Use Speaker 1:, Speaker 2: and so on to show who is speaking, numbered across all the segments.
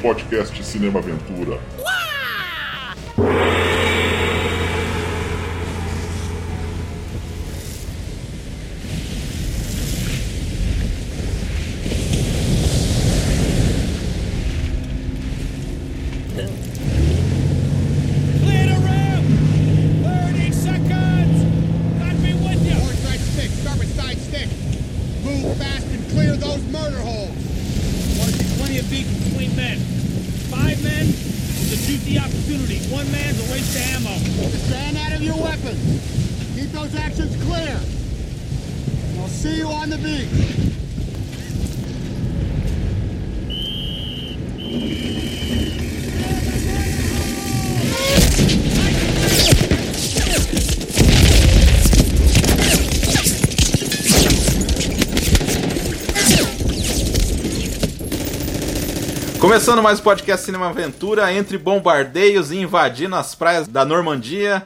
Speaker 1: podcast Cinema Aventura.
Speaker 2: Começando mais o podcast Cinema Aventura, entre bombardeios e invadindo as praias da Normandia.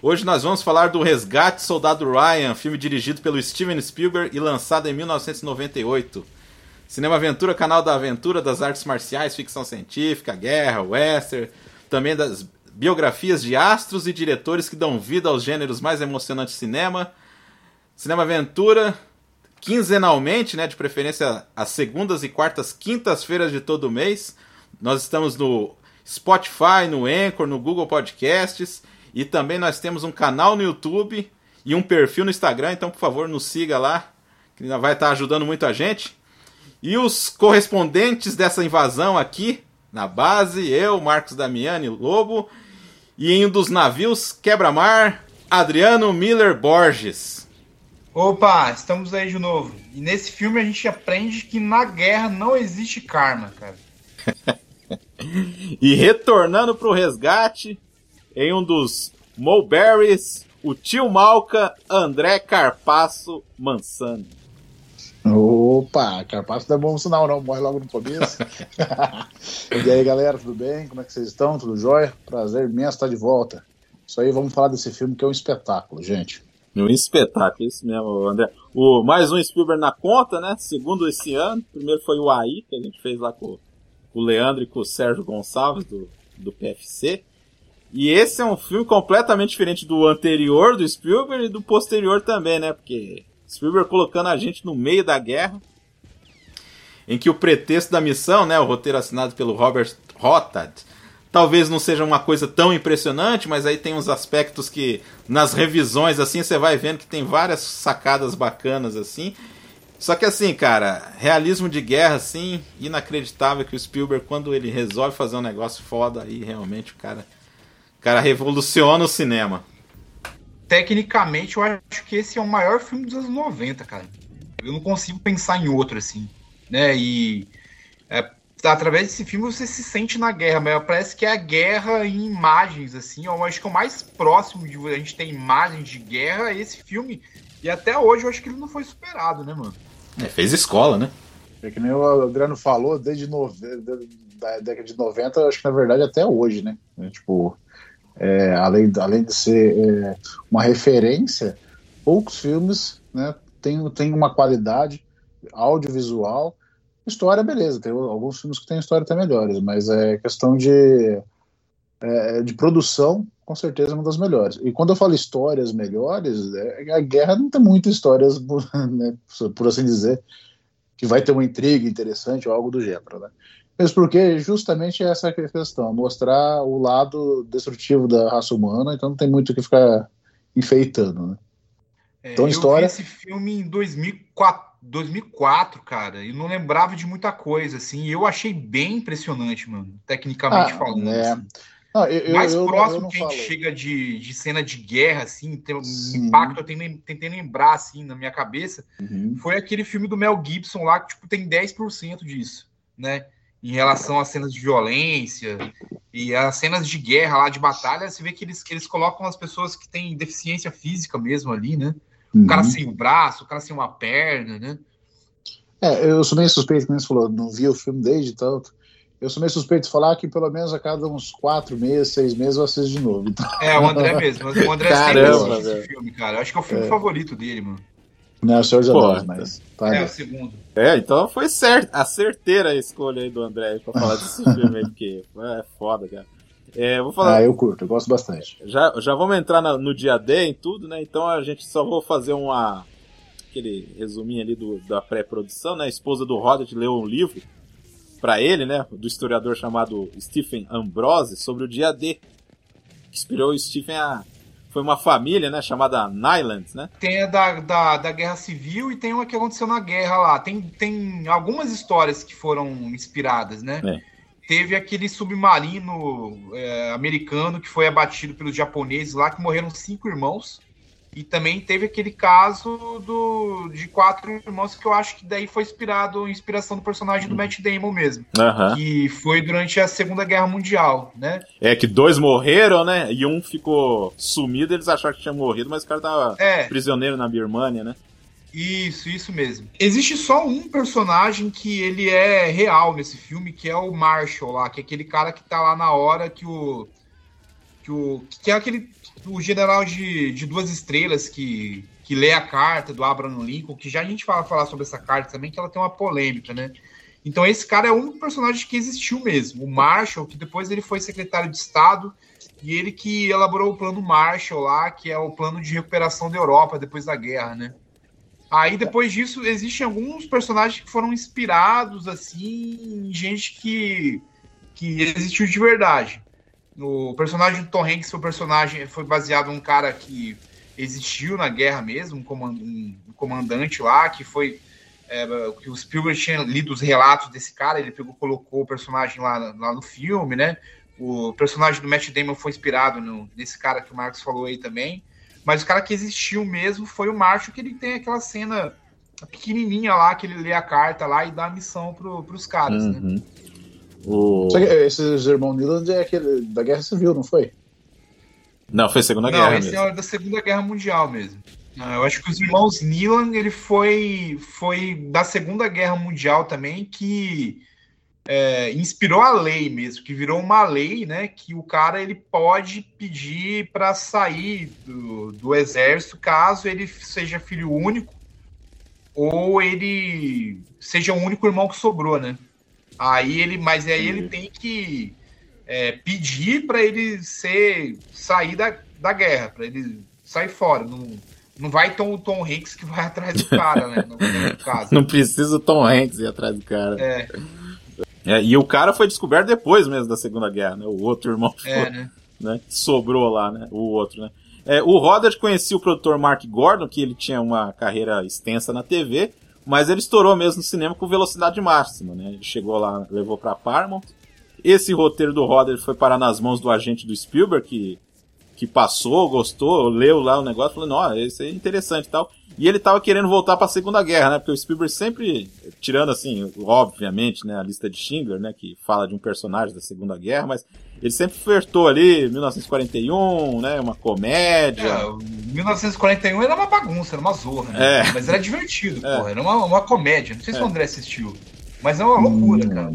Speaker 2: Hoje nós vamos falar do Resgate Soldado Ryan, filme dirigido pelo Steven Spielberg e lançado em 1998. Cinema Aventura, canal da aventura, das artes marciais, ficção científica, guerra, western, também das biografias de astros e diretores que dão vida aos gêneros mais emocionantes de cinema. Cinema Aventura, quinzenalmente, né, de preferência às segundas e quartas, quintas-feiras de todo mês. Nós estamos no Spotify, no Anchor, no Google Podcasts e também nós temos um canal no YouTube e um perfil no Instagram, então por favor nos siga lá, que ainda vai estar ajudando muito a gente. E os correspondentes dessa invasão aqui na base, eu, Marcos Damiani Lobo, e em um dos navios quebra-mar, Adriano Miller Borges.
Speaker 3: Opa, estamos aí de novo. E nesse filme a gente aprende que na guerra não existe karma, cara.
Speaker 2: E retornando pro resgate, em um dos Mulberries, o tio Malca, André Carpasso Mansani.
Speaker 4: Opa, Carpasso não é bom sinal, não. Morre logo no começo. e aí, galera, tudo bem? Como é que vocês estão? Tudo jóia? Prazer imenso estar de volta. Isso aí, vamos falar desse filme que é um espetáculo, gente.
Speaker 2: Um espetáculo, isso mesmo, André. O, mais um Spielberg na conta, né? Segundo esse ano. Primeiro foi o AI, que a gente fez lá com, o Leandro e com o Sérgio Gonçalves, do, do PFC. E esse é um filme completamente diferente do anterior do Spielberg e do posterior também, né? Porque Spielberg colocando a gente no meio da guerra, em que o pretexto da missão, né, o roteiro assinado pelo Robert Rothad, talvez não seja uma coisa tão impressionante, mas aí tem uns aspectos que nas revisões assim você vai vendo que tem várias sacadas bacanas assim. Só que assim, cara, realismo de guerra assim, inacreditável que o Spielberg quando ele resolve fazer um negócio foda aí realmente o cara o cara revoluciona o cinema.
Speaker 3: Tecnicamente, eu acho que esse é o maior filme dos anos 90, cara. Eu não consigo pensar em outro, assim. Né? E é, através desse filme você se sente na guerra, mas parece que é a guerra em imagens, assim. Eu acho que é o mais próximo de a gente ter imagens de guerra é esse filme. E até hoje eu acho que ele não foi superado, né, mano?
Speaker 2: É, fez escola, né?
Speaker 4: É que nem o Adriano falou, desde nove... da década de 90, acho que na verdade até hoje, né? É, tipo, é, além, além de ser é, uma referência, poucos filmes né, têm tem uma qualidade audiovisual. História, beleza, tem alguns filmes que têm história até melhores, mas é questão de, é, de produção, com certeza é uma das melhores. E quando eu falo histórias melhores, é, a guerra não tem muitas histórias, né, por assim dizer, que vai ter uma intriga interessante ou algo do gênero, né? Mesmo porque justamente essa é a questão, mostrar o lado destrutivo da raça humana, então não tem muito o que ficar enfeitando, né?
Speaker 3: É, então, história... Eu vi esse filme em 2004, 2004, cara, e não lembrava de muita coisa, assim, e eu achei bem impressionante, mano, tecnicamente
Speaker 4: ah,
Speaker 3: falando.
Speaker 4: É.
Speaker 3: Assim.
Speaker 4: Não, eu,
Speaker 3: Mais
Speaker 4: eu,
Speaker 3: próximo
Speaker 4: eu
Speaker 3: que a gente
Speaker 4: falo.
Speaker 3: chega de, de cena de guerra, assim, tem um
Speaker 4: Sim.
Speaker 3: impacto, eu tentei, lembrar, assim, na minha cabeça,
Speaker 4: Uhum.
Speaker 3: foi aquele filme do Mel Gibson lá, que, tipo, tem 10% disso, né? Em relação às cenas de violência e as cenas de guerra lá, de batalha, você vê que eles, que eles colocam as pessoas que têm deficiência física mesmo ali, né? O cara
Speaker 4: Uhum.
Speaker 3: sem o braço, o cara sem uma perna, né?
Speaker 4: É, eu sou meio suspeito, como você falou, não vi o filme desde tanto. Eu sou meio suspeito de falar que pelo menos a cada uns quatro meses, seis meses eu assisto de novo. Então,
Speaker 3: É, o André mesmo. O André
Speaker 2: Caramba,
Speaker 3: sempre esse filme, cara. Eu acho que é o filme
Speaker 4: É.
Speaker 3: favorito dele, mano.
Speaker 4: Não é o Senhor dos Anéis, mas. Tá
Speaker 3: É,
Speaker 4: ali.
Speaker 3: o segundo.
Speaker 2: É, então foi certo, a certeira a escolha aí do André pra falar desse filme aí, porque é foda, cara. É, vou falar.
Speaker 4: Ah, eu curto, eu gosto bastante.
Speaker 2: Já, já vamos entrar na- no dia D em tudo, né? Então a gente só vou fazer uma. aquele resuminho ali do, da pré-produção, né? A esposa do Roderick leu um livro pra ele, né? Do historiador chamado Stephen Ambrose sobre o dia D. Que inspirou o Stephen a. Foi uma família, né? Chamada Nyland, né?
Speaker 3: Tem a da, da, da Guerra Civil e tem uma que aconteceu na guerra lá. Tem, tem algumas histórias que foram inspiradas, né?
Speaker 2: É.
Speaker 3: Teve aquele submarino é, americano que foi abatido pelos japoneses lá, que morreram cinco irmãos. E também teve aquele caso do, de quatro irmãos que eu acho que daí foi inspirado, inspiração do personagem do Matt Damon mesmo.
Speaker 2: Aham.
Speaker 3: Que foi durante a Segunda Guerra Mundial, né?
Speaker 2: É que dois morreram, né? E um ficou sumido, eles acharam que tinha morrido, mas o cara tava
Speaker 3: É.
Speaker 2: prisioneiro na Birmania, né?
Speaker 3: Isso, isso mesmo. Existe só um personagem que ele é real nesse filme, que é o Marshall lá, que é aquele cara que tá lá na hora que o. que, o, que é aquele. o general de, de duas estrelas que, que lê a carta do Abraham Lincoln, que já a gente fala falar sobre essa carta também, que ela tem uma polêmica, né? Então esse cara é único personagem que existiu mesmo. O Marshall, que depois ele foi secretário de Estado, e ele que elaborou o plano Marshall lá, que é o plano de recuperação da Europa depois da guerra, né? Aí depois disso existem alguns personagens que foram inspirados assim em gente que que existiu de verdade. O personagem do Tom Hanks foi, um personagem, foi baseado num cara que existiu na guerra mesmo, um, um comandante lá, que foi. é, que o Spielberg tinha lido os relatos desse cara, ele pegou, colocou o personagem lá, lá no filme, né? O personagem do Matt Damon foi inspirado no- nesse cara que o Marcos falou aí também. Mas o cara que existiu mesmo foi o Marshall, que ele tem aquela cena pequenininha lá, que ele lê a carta lá e dá a missão pro, pros caras, né?
Speaker 2: Uhum. O...
Speaker 4: Só que esses irmãos Neeland é aquele da Guerra Civil, não foi?
Speaker 2: Não, foi Segunda
Speaker 3: Não,
Speaker 2: Guerra
Speaker 3: esse
Speaker 2: mesmo.
Speaker 3: é da Segunda Guerra Mundial mesmo. Ah, eu acho que os irmãos Neelan, ele foi, foi da Segunda Guerra Mundial também que é, inspirou a lei mesmo, que virou uma lei, né, que o cara ele pode pedir para sair do, do exército caso ele seja filho único ou ele seja o único irmão que sobrou, né? Aí ele, mas aí ele tem que é, pedir para ele ser sair da, da guerra, para ele sair fora. Não, não vai Tom, o Tom Hanks que vai atrás do cara, né? No, no caso.
Speaker 2: Não precisa o Tom Hanks ir atrás do cara.
Speaker 3: É,
Speaker 2: É, e o cara foi descoberto depois mesmo da Segunda Guerra, né? O outro irmão que
Speaker 3: é,
Speaker 2: foi,
Speaker 3: né?
Speaker 2: né? sobrou lá, né? O outro, né? É, o Roderick conhecia o produtor Mark Gordon, que ele tinha uma carreira extensa na TV, mas ele estourou mesmo no cinema com velocidade máxima, né? Ele chegou lá, levou pra Paramount. Esse roteiro do Roderick foi parar nas mãos do agente do Spielberg, que, que passou, gostou, leu lá o negócio, falou, não, esse é interessante e tal. E ele tava querendo voltar pra Segunda Guerra, né? Porque o Spielberg sempre, tirando assim, obviamente, né, a lista de Schindler, né, que fala de um personagem da Segunda Guerra, mas ele sempre flertou ali, 1941, né, uma comédia.
Speaker 3: É, o 1941 era uma bagunça, era uma zorra, né?
Speaker 2: É.
Speaker 3: Mas era divertido,
Speaker 2: É.
Speaker 3: porra. Era uma, uma comédia. Não sei se o André assistiu. Mas é uma loucura, cara.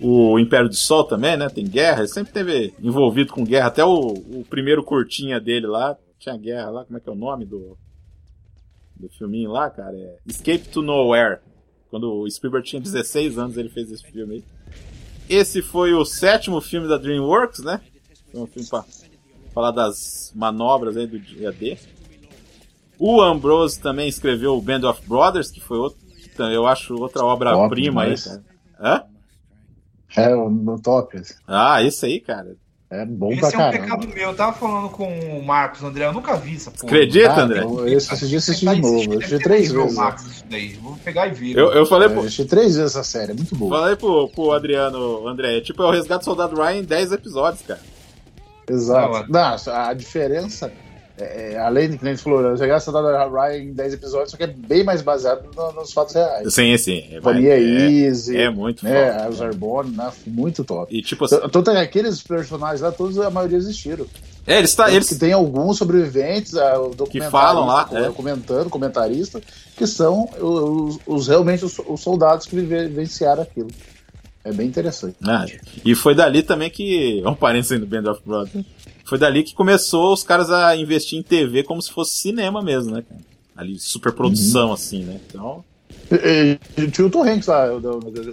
Speaker 2: O Império do Sol também, né, tem guerra, ele sempre teve envolvido com guerra, até o, o primeiro curtinha dele lá, tinha guerra lá, como é que é o nome do, do filminho lá, cara? É Escape to Nowhere. Quando o Spielberg tinha 16 anos, ele fez esse filme aí. Esse foi o sétimo filme da DreamWorks, né? Foi um filme pra falar das manobras aí do dia D. O Ambrose também escreveu o Band of Brothers, que foi outro, eu acho outra obra-prima aí, cara. Hã?
Speaker 4: É, no top.
Speaker 2: Ah, esse aí, cara.
Speaker 4: É bom
Speaker 3: Esse
Speaker 4: pra
Speaker 3: é um
Speaker 4: caramba.
Speaker 3: pecado meu. Eu tava falando com o Marcos, André. Eu nunca vi essa porra.
Speaker 2: Acredita,
Speaker 4: Ah,
Speaker 2: André?
Speaker 4: eu- esse, esse dia eu assisti de novo. Eu assisti três vezes.
Speaker 3: isso daí. Vou pegar e ver.
Speaker 2: Eu, eu falei,
Speaker 4: Eu
Speaker 2: pro,
Speaker 4: assisti três vezes essa série, é muito boa.
Speaker 2: falei pro, pro Adriano, André, é tipo, é o Resgate do Soldado Ryan em 10 episódios, cara.
Speaker 4: Exato. Não, a diferença, é, é, além de que gente falou, a Gasta da Ryan em 10 episódios, só que é bem mais baseado no- nos fatos reais.
Speaker 2: Sim, sim. É,
Speaker 4: Companhia
Speaker 2: é,
Speaker 4: Easy,
Speaker 2: é muito
Speaker 4: né,
Speaker 2: foda.
Speaker 4: os Arbonne, né, muito top.
Speaker 2: E tipo assim,
Speaker 4: Tanto é que aqueles personagens lá, todos a maioria existiram.
Speaker 2: é, eles, tá, eles
Speaker 4: que tem alguns sobreviventes, o documentarista,
Speaker 2: falam lá, é.
Speaker 4: comentando, comentarista, que são os, os- realmente os, os soldados que vive- vivenciaram aquilo. É bem interessante.
Speaker 2: Ah, e foi dali também que. Um parênteses aí no Band of Brothers. Foi dali que começou os caras a investir em TV como se fosse cinema mesmo, né, cara? ali superprodução, uhum. assim, né? Então.
Speaker 4: E, e, tinha o Tom Hanks lá da,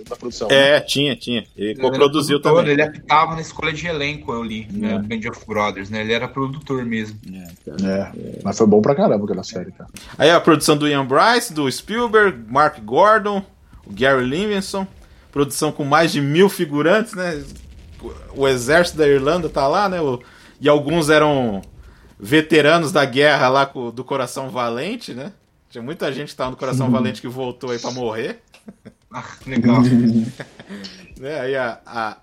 Speaker 4: da, produção.
Speaker 2: É, né? tinha, tinha. Ele, ele coproduziu também.
Speaker 3: Ele apitava na escolha de elenco, eu li, né? é. né? Band of Brothers, né? Ele era produtor mesmo.
Speaker 4: É, é, mas foi bom pra caramba aquela série, cara.
Speaker 2: Aí a produção do Ian Bryce, do Spielberg, Mark Gordon, o Gary Livingston. Produção com mais de mil figurantes, né? O exército da Irlanda tá lá, né? O, e alguns eram veteranos da guerra lá do Coração Valente, né? Tinha muita gente que tava no Coração Valente que voltou aí pra morrer.
Speaker 3: Ah, legal.
Speaker 2: né? Aí a, a,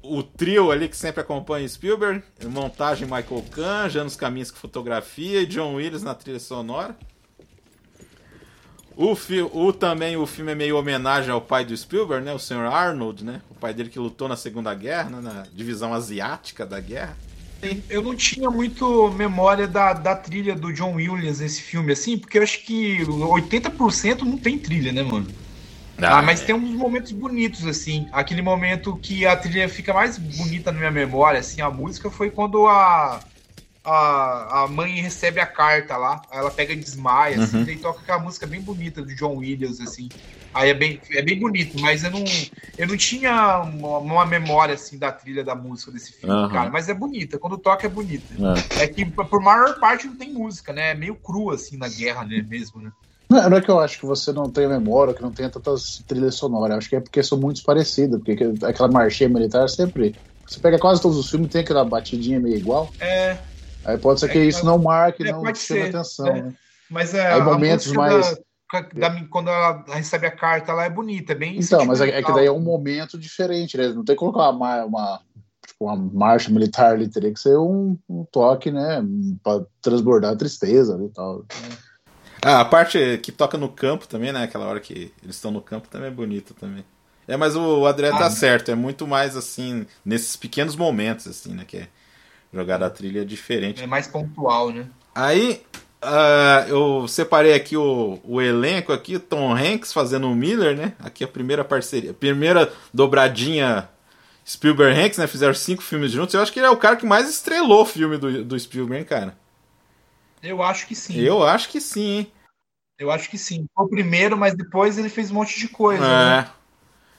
Speaker 2: o trio ali que sempre acompanha Spielberg, montagem Michael Kahn, Janos Caminhos com fotografia e John Williams na trilha sonora. O, fi, o também o filme é meio homenagem ao pai do Spielberg, né? O Sr. Arnold, né? O pai dele que lutou na Segunda Guerra, né? na divisão asiática da guerra.
Speaker 3: Eu não tinha muito memória da, da trilha do John Williams nesse filme, assim, porque eu acho que 80% não tem trilha, né, mano? Ah, ah, mas é. tem uns momentos bonitos, assim. Aquele momento que a trilha fica mais bonita na minha memória, assim, a música foi quando a, a, a mãe recebe a carta lá, ela pega e desmaia, assim, uhum. assim, e toca aquela música bem bonita do John Williams, assim. Aí é bem, é bem bonito, mas eu não, eu não tinha uma, uma memória assim da trilha da música desse filme, uhum. cara. Mas é bonita, quando toca é bonita. É. é. que por maior parte não tem música, né? É meio cru assim na guerra, né? Mesmo, né?
Speaker 4: Não, não é que eu acho que você não tem memória, que não tem tantas trilhas sonoras. Acho que é porque são muito parecidas, porque aquela marchinha militar sempre. Você pega quase todos os filmes tem aquela batidinha meio igual.
Speaker 3: É.
Speaker 4: Aí pode ser que é, isso não marque, é, não chame atenção, é. né?
Speaker 3: Mas é.
Speaker 4: Aí momentos mais. Da
Speaker 3: da, quando ela recebe a carta, ela é bonita, é bem
Speaker 4: Então, mas é, é, que daí é um momento diferente, né? Não tem que colocar uma, uma, tipo, uma marcha militar ali, teria que ser um, um toque, né? Pra transbordar a tristeza e tal.
Speaker 2: Ah, a parte que toca no campo também, né? Aquela hora que eles estão no campo também é bonita também. É, mas o André tá ah, tá certo, é muito mais assim, nesses pequenos momentos, assim, né? Que é jogar a trilha diferente.
Speaker 3: É mais pontual, né?
Speaker 2: Aí, Uh, eu separei aqui o, o elenco aqui, Tom Hanks fazendo o Miller, né? Aqui a primeira parceria, primeira dobradinha Spielberg Hanks, né? Fizeram cinco filmes juntos. Eu acho que ele é o cara que mais estrelou o filme do, do Spielberg, cara.
Speaker 3: Eu acho que sim.
Speaker 2: Eu acho que sim, hein?
Speaker 3: Eu acho que sim. Foi o primeiro, mas depois ele fez um monte de coisa, é. né?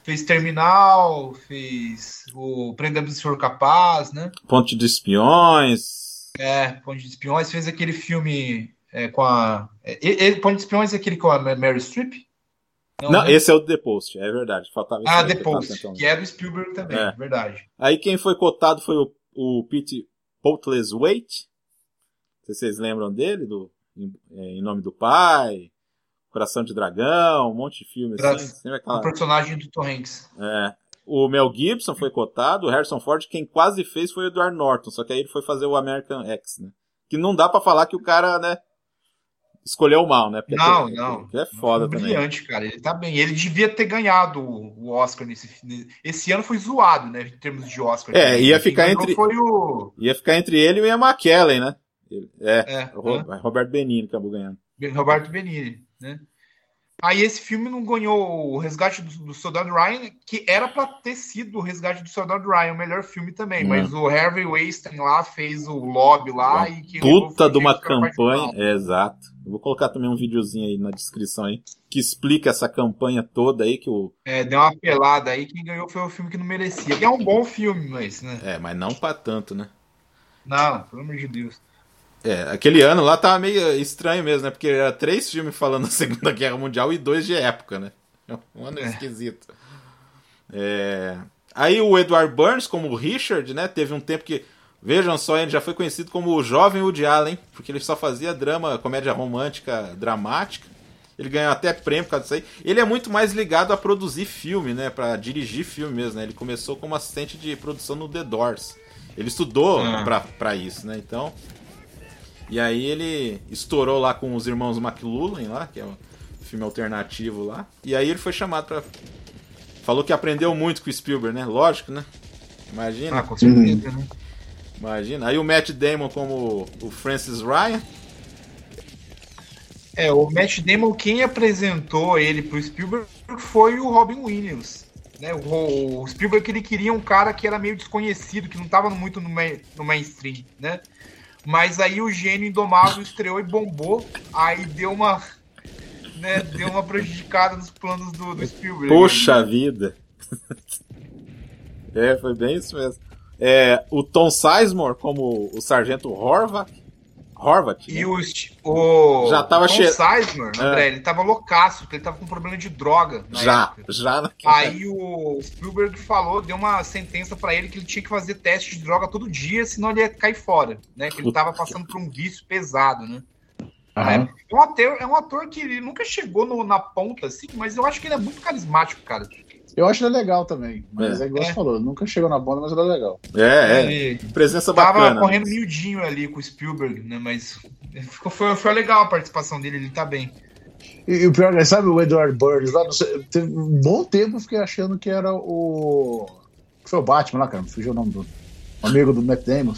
Speaker 3: Fez Terminal, fez o Prenda-me se for capaz, né?
Speaker 2: Ponte de Espiões.
Speaker 3: É, Ponte de Espiões fez aquele filme é, com a. É, Ponte de Espiões é aquele com a Mary Streep?
Speaker 2: Não, Não né? esse é o The Post, é verdade. Faltava
Speaker 3: ah, The Post, que, que é do Spielberg também, é. verdade.
Speaker 2: Aí quem foi cotado foi o, o Pete Waite. Não sei se vocês lembram dele, do Em, é, em Nome do Pai, Coração de Dragão, um monte de filmes assim.
Speaker 3: Aquela... O personagem do Tom Hanks.
Speaker 2: É. O Mel Gibson foi cotado, o Harrison Ford, quem quase fez foi o Edward Norton, só que aí ele foi fazer o American X, né? Que não dá para falar que o cara, né, escolheu mal, né?
Speaker 3: Porque não, é, não.
Speaker 2: é foda
Speaker 3: também. Brilhante, cara. Ele tá bem. Ele devia ter ganhado o Oscar nesse Esse ano foi zoado, né? Em termos de Oscar.
Speaker 2: É, ia ficar entre.
Speaker 3: O...
Speaker 2: Ia ficar entre ele e o Ian McKellen, né? É, é, o é. Roberto Benini acabou ganhando.
Speaker 3: Roberto Benini, né? Aí esse filme não ganhou o Resgate do, do Soldado Ryan, que era para ter sido o Resgate do Soldado Ryan, o melhor filme também, mas o Harvey Weinstein lá fez o lobby lá
Speaker 2: uma
Speaker 3: e que
Speaker 2: puta de uma campanha, é, exato. Eu vou colocar também um videozinho aí na descrição aí que explica essa campanha toda aí que o
Speaker 3: É, deu uma pelada aí, quem ganhou foi o filme que não merecia. Que é um bom filme, mas, né?
Speaker 2: É, mas não para tanto, né?
Speaker 3: Não, pelo amor de Deus.
Speaker 2: É, aquele ano lá tava meio estranho mesmo, né? Porque era três filmes falando da Segunda Guerra Mundial e dois de época, né? Um ano é. esquisito. É... Aí o Edward Burns, como o Richard, né? Teve um tempo que, vejam só, ele já foi conhecido como o jovem Woody Allen, porque ele só fazia drama, comédia romântica, dramática. Ele ganhou até prêmio por causa disso aí. Ele é muito mais ligado a produzir filme, né? Pra dirigir filme mesmo, né? Ele começou como assistente de produção no The Doors. Ele estudou ah. pra, pra isso, né? Então, e aí ele estourou lá com os irmãos McLuhan lá, que é um filme alternativo lá. E aí ele foi chamado para Falou que aprendeu muito com o Spielberg, né? Lógico, né? Imagina.
Speaker 3: Ah, com certeza, né?
Speaker 2: Imagina. Aí o Matt Damon como o Francis Ryan.
Speaker 3: É, o Matt Damon, quem apresentou ele pro Spielberg foi o Robin Williams. Né? O, o Spielberg ele queria um cara que era meio desconhecido, que não estava muito no, main, no mainstream, né? Mas aí o Gênio Indomável estreou e bombou. Aí deu uma. Né, deu uma prejudicada nos planos do, do Spielberg.
Speaker 2: Poxa vida. é, foi bem isso mesmo. É, o Tom Sizemore como o Sargento Horvath. Horvath.
Speaker 3: E
Speaker 2: né?
Speaker 3: o, o
Speaker 2: Já tava
Speaker 3: Tom
Speaker 2: che-
Speaker 3: Sizemore, André,
Speaker 2: É.
Speaker 3: ele tava loucaço, porque ele tava com problema de droga. na
Speaker 2: Já,
Speaker 3: época.
Speaker 2: já naquela-
Speaker 3: Aí o Spielberg falou, deu uma sentença pra ele que ele tinha que fazer teste de droga todo dia, senão ele ia cair fora, né? Que ele tava passando por um vício pesado, né?
Speaker 4: Aham.
Speaker 3: É um ator, é um ator que ele nunca chegou no- na ponta, assim, mas eu acho que ele é muito carismático, cara.
Speaker 4: Eu acho ele legal também. Mas é, igual
Speaker 3: É.
Speaker 4: você falou, nunca chegou na banda, mas ele é legal.
Speaker 2: É, é.
Speaker 3: Ele
Speaker 2: Presença
Speaker 3: tava
Speaker 2: bacana.
Speaker 3: correndo miudinho ali com o Spielberg, né? Mas ficou, foi, foi legal a participação dele, ele tá bem.
Speaker 4: E, e o pior, é, sabe o Edward Burns lá? Não sei, teve um bom tempo eu fiquei achando que era o. que Foi o Batman lá, cara. Fugiu o nome do. o amigo do Matt Damon.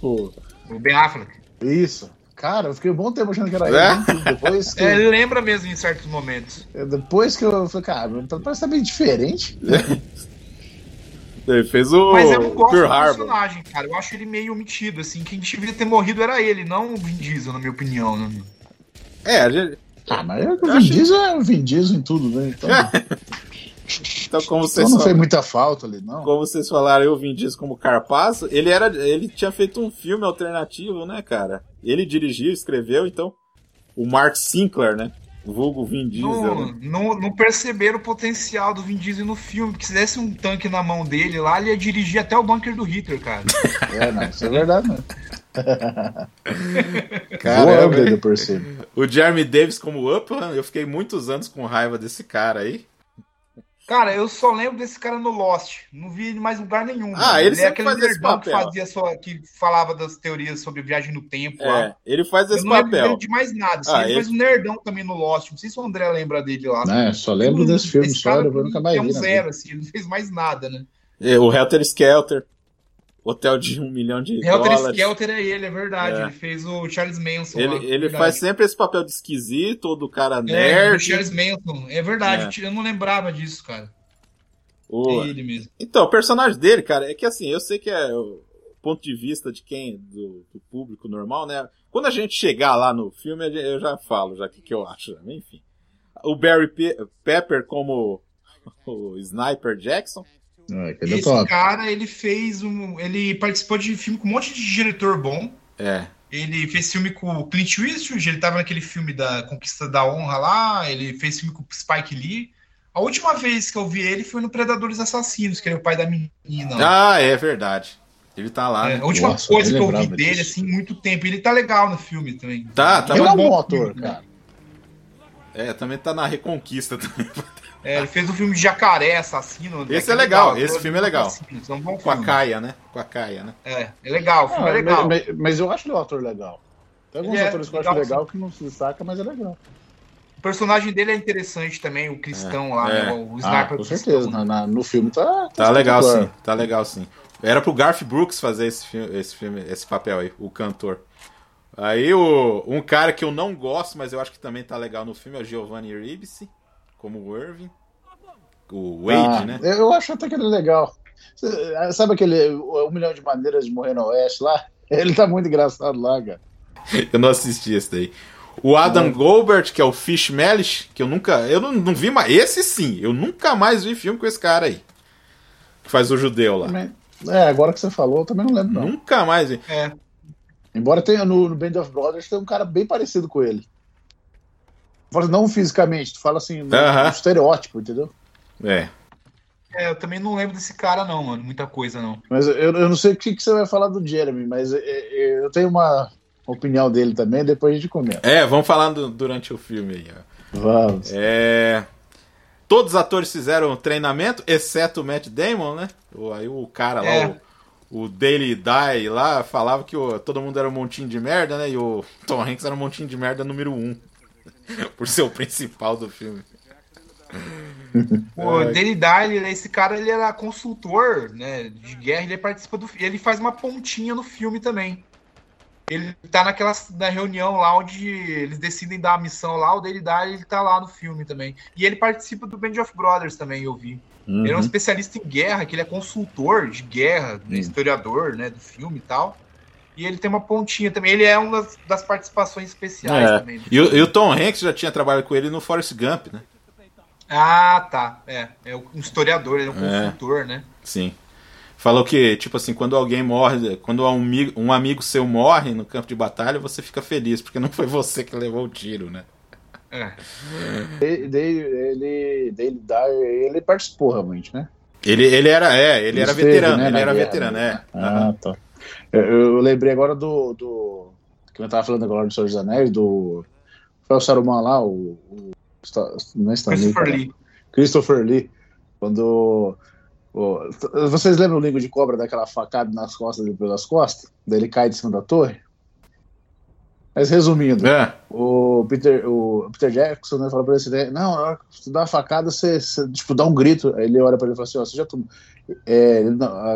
Speaker 2: Pô,
Speaker 3: O Ben Affleck.
Speaker 4: Isso. Cara, eu fiquei um bom tempo achando que era
Speaker 2: É?
Speaker 4: ele. Depois que,
Speaker 3: É, ele lembra mesmo em certos momentos.
Speaker 4: depois que eu falei, cara, parece estar bem diferente.
Speaker 2: Ele fez o
Speaker 3: Mas eu não gosto
Speaker 2: Pearl
Speaker 3: do
Speaker 2: Harbor.
Speaker 3: personagem, cara. Eu acho ele meio omitido, assim. Quem devia ter morrido era ele, não o Vin Diesel, na minha opinião. Né?
Speaker 2: É, a gente-
Speaker 4: Ah, mas o Vin Diesel é o Vin Diesel em tudo, né? Então,
Speaker 2: então como
Speaker 4: então
Speaker 2: vocês,
Speaker 4: não fez muita falta ali, não.
Speaker 2: como vocês falaram, eu vim disso como Carpasso, ele era, ele tinha feito um filme alternativo, né, cara? Ele dirigiu, escreveu, então o Mark Sinclair, né? O vulgo Vin Diesel.
Speaker 3: Não,
Speaker 2: né?
Speaker 3: não, não perceberam o potencial do Vin Diesel no filme. Porque se desse um tanque na mão dele lá, ele ia dirigir até o bunker do Hitler, cara.
Speaker 4: É, não, isso é verdade, né?
Speaker 2: Caramba.
Speaker 4: Ele por cima.
Speaker 2: O Jeremy Davis como Upham, eu fiquei muitos anos com raiva desse cara aí.
Speaker 3: Cara, eu só lembro desse cara no Lost. Não vi ele em mais lugar nenhum.
Speaker 2: Ah,
Speaker 3: mano.
Speaker 2: ele
Speaker 3: é
Speaker 2: sempre
Speaker 3: aquele
Speaker 2: faz esse
Speaker 3: nerdão que
Speaker 2: papel.
Speaker 3: fazia só, que falava das teorias sobre viagem no tempo lá.
Speaker 2: É, ele faz
Speaker 3: Eu
Speaker 2: esse
Speaker 3: não lembro
Speaker 2: papel.
Speaker 3: de mais nada. Assim,
Speaker 2: Ah,
Speaker 3: ele,
Speaker 2: ele-
Speaker 3: fez um nerdão também no Lost. Não sei se o André lembra dele lá.
Speaker 4: É, só lembro desse filme só,
Speaker 3: cara
Speaker 4: depois nunca mais
Speaker 3: é um
Speaker 4: vi.
Speaker 3: zero, assim, ele não fez mais nada, né?
Speaker 2: É, O Helter Skelter. Hotel de um milhão de
Speaker 3: Helter
Speaker 2: dólares.
Speaker 3: Skelter é ele, é verdade.
Speaker 2: É.
Speaker 3: Ele fez o Charles Manson. lá,
Speaker 2: Ele, ele
Speaker 3: verdade.
Speaker 2: faz sempre esse papel de esquisito, ou do cara
Speaker 3: É, o
Speaker 2: nerd.
Speaker 3: Charles Manson. É verdade, eu não lembrava disso, cara.
Speaker 2: o-
Speaker 3: É ele mesmo.
Speaker 2: Então, o personagem dele, cara, é que assim, eu sei que é o ponto de vista de quem, do, do público normal, né? Quando a gente chegar lá no filme, eu já falo já o que, que eu acho, né? enfim. O Barry Pe- Pepper como o Sniper Jackson.
Speaker 4: É, aquele é
Speaker 3: Esse
Speaker 4: top.
Speaker 3: cara, ele fez um. Ele participou de filme com um monte de diretor bom.
Speaker 2: É.
Speaker 3: Ele fez filme com o Clint Eastwood, ele tava naquele filme da Conquista da Honra lá, ele fez filme com o Spike Lee. A última vez que eu vi ele foi no Predadores Assassinos, que ele é o pai da menina. lá.
Speaker 2: Ah, é verdade. Ele tá lá.
Speaker 3: É,
Speaker 2: né?
Speaker 3: a última
Speaker 4: Nossa,
Speaker 3: coisa
Speaker 4: eu
Speaker 3: que eu vi
Speaker 4: lembrava
Speaker 3: dele,
Speaker 4: disso.
Speaker 3: assim, muito tempo. Ele tá legal no filme também.
Speaker 2: Tá, tá
Speaker 4: Ele é um
Speaker 3: bom
Speaker 4: ator,
Speaker 3: filme, né?
Speaker 4: cara.
Speaker 2: É, também tá na Reconquista também.
Speaker 3: É, ele fez o filme de Jacaré, Assassino. né,
Speaker 2: Esse é legal, esse
Speaker 3: Todos
Speaker 2: filme é legal.
Speaker 3: Assassinos, É um bom
Speaker 2: Com a
Speaker 3: filme.
Speaker 2: Caia, né? Com a Caia, né?
Speaker 3: É, é legal, o filme
Speaker 4: Ah,
Speaker 3: é legal.
Speaker 4: Mas, mas eu acho ele um ator legal. Tem alguns
Speaker 3: Ele é
Speaker 4: atores que eu
Speaker 3: legal,
Speaker 4: acho legal que não se destaca, mas é legal.
Speaker 3: O personagem dele é interessante também, o cristão lá,
Speaker 2: é.
Speaker 3: né, o
Speaker 4: Ah,
Speaker 3: sniper
Speaker 4: com
Speaker 3: cristão.
Speaker 4: certeza. Na, na- no filme tá.
Speaker 2: Tá legal
Speaker 4: espetacular.
Speaker 2: sim, tá legal sim. Era pro Garth Brooks fazer esse filme, esse filme, esse papel aí, o cantor. Aí o, um cara que eu não gosto, mas eu acho que também tá legal no filme é o Giovanni Ribisi, como o Irving. O Wade,
Speaker 4: Ah,
Speaker 2: né?
Speaker 4: Eu acho até que ele é legal. Cê- Sabe aquele Um Milhão de Maneiras de Morrer no Oeste lá? Ele tá muito engraçado lá, cara.
Speaker 2: Eu não assisti esse daí. O Adam Goldberg, que é o Fish Mellish, que eu nunca. Eu não, não vi mais. Esse sim, eu nunca mais vi filme com esse cara aí. Que faz o judeu lá.
Speaker 4: É, agora que você falou, eu também não lembro, não.
Speaker 2: Nunca mais vi.
Speaker 3: É,
Speaker 4: Embora tenha no, no Band of Brothers, tem um cara bem parecido com ele. Fala, Não fisicamente, tu fala assim, no,
Speaker 2: Aham.
Speaker 4: no estereótipo, entendeu?
Speaker 2: É.
Speaker 3: é, eu também não lembro desse cara não, mano, muita coisa não.
Speaker 4: Mas eu, eu não sei o que, que você vai falar do Jeremy, mas é, é, eu tenho uma opinião dele também, depois a gente comenta.
Speaker 2: É, vamos falar do- durante o filme aí, ó.
Speaker 4: Vamos.
Speaker 2: É. Todos os atores fizeram treinamento, exceto o Matt Damon, né? O, aí o cara lá,
Speaker 3: É.
Speaker 2: o, o Daily Die lá, falava que o- todo mundo era um montinho de merda, né? E o Tom Hanks era um montinho de merda número um. Por ser o principal do filme.
Speaker 3: O
Speaker 2: É.
Speaker 3: Danny Dyer, esse cara, ele era consultor, né, de guerra, ele participa do ele faz uma pontinha no filme também. Ele tá naquela na reunião lá onde eles decidem dar a missão lá, o Danny Dyer, ele tá lá no filme também. E ele participa do Band of Brothers também, eu vi. Ele é um
Speaker 2: Uhum.
Speaker 3: especialista em guerra, que ele é consultor de guerra, né,
Speaker 4: Hum.
Speaker 3: historiador, né, do filme e tal. E ele tem uma pontinha também. Ele é uma das, das participações especiais
Speaker 2: É.
Speaker 3: também.
Speaker 2: E, o- e o Tom Hanks já tinha trabalhado com ele no Forrest Gump, né?
Speaker 3: Ah, tá. É, é um historiador, ele é um
Speaker 2: É.
Speaker 3: consultor, né?
Speaker 2: Sim. Falou que, tipo assim, quando alguém morre, quando um amigo, um amigo seu morre no campo de batalha, você fica feliz, porque não foi você que levou o tiro, né?
Speaker 3: É.
Speaker 4: Ele, ele, ele, dá- ele participou realmente, né?
Speaker 2: Ele, ele era, é, ele era
Speaker 4: Esteve,
Speaker 2: veterano,
Speaker 4: né,
Speaker 2: ele era
Speaker 4: guerra,
Speaker 2: veterano,
Speaker 4: né?
Speaker 2: é.
Speaker 4: Ah,
Speaker 2: Aham.
Speaker 4: tá. Eu, eu lembrei agora do, do. Que eu tava falando agora do Senhor dos Anéis, do. Foi o Saruman lá, o. o não é Stan Lee,
Speaker 3: Christopher. Lee.
Speaker 4: Christopher Lee. Quando. o- vocês lembram o Língua de Cobra daquela facada nas costas pelas costas? Daí ele cai de cima da torre? Mas resumindo,
Speaker 2: É.
Speaker 4: o Peter, o Peter Jackson né, fala pra ele assim, né, não, na hora que tu dá a facada, você, você, tipo, dá um grito. Aí ele olha pra ele e fala assim, ó, você já tomou. É,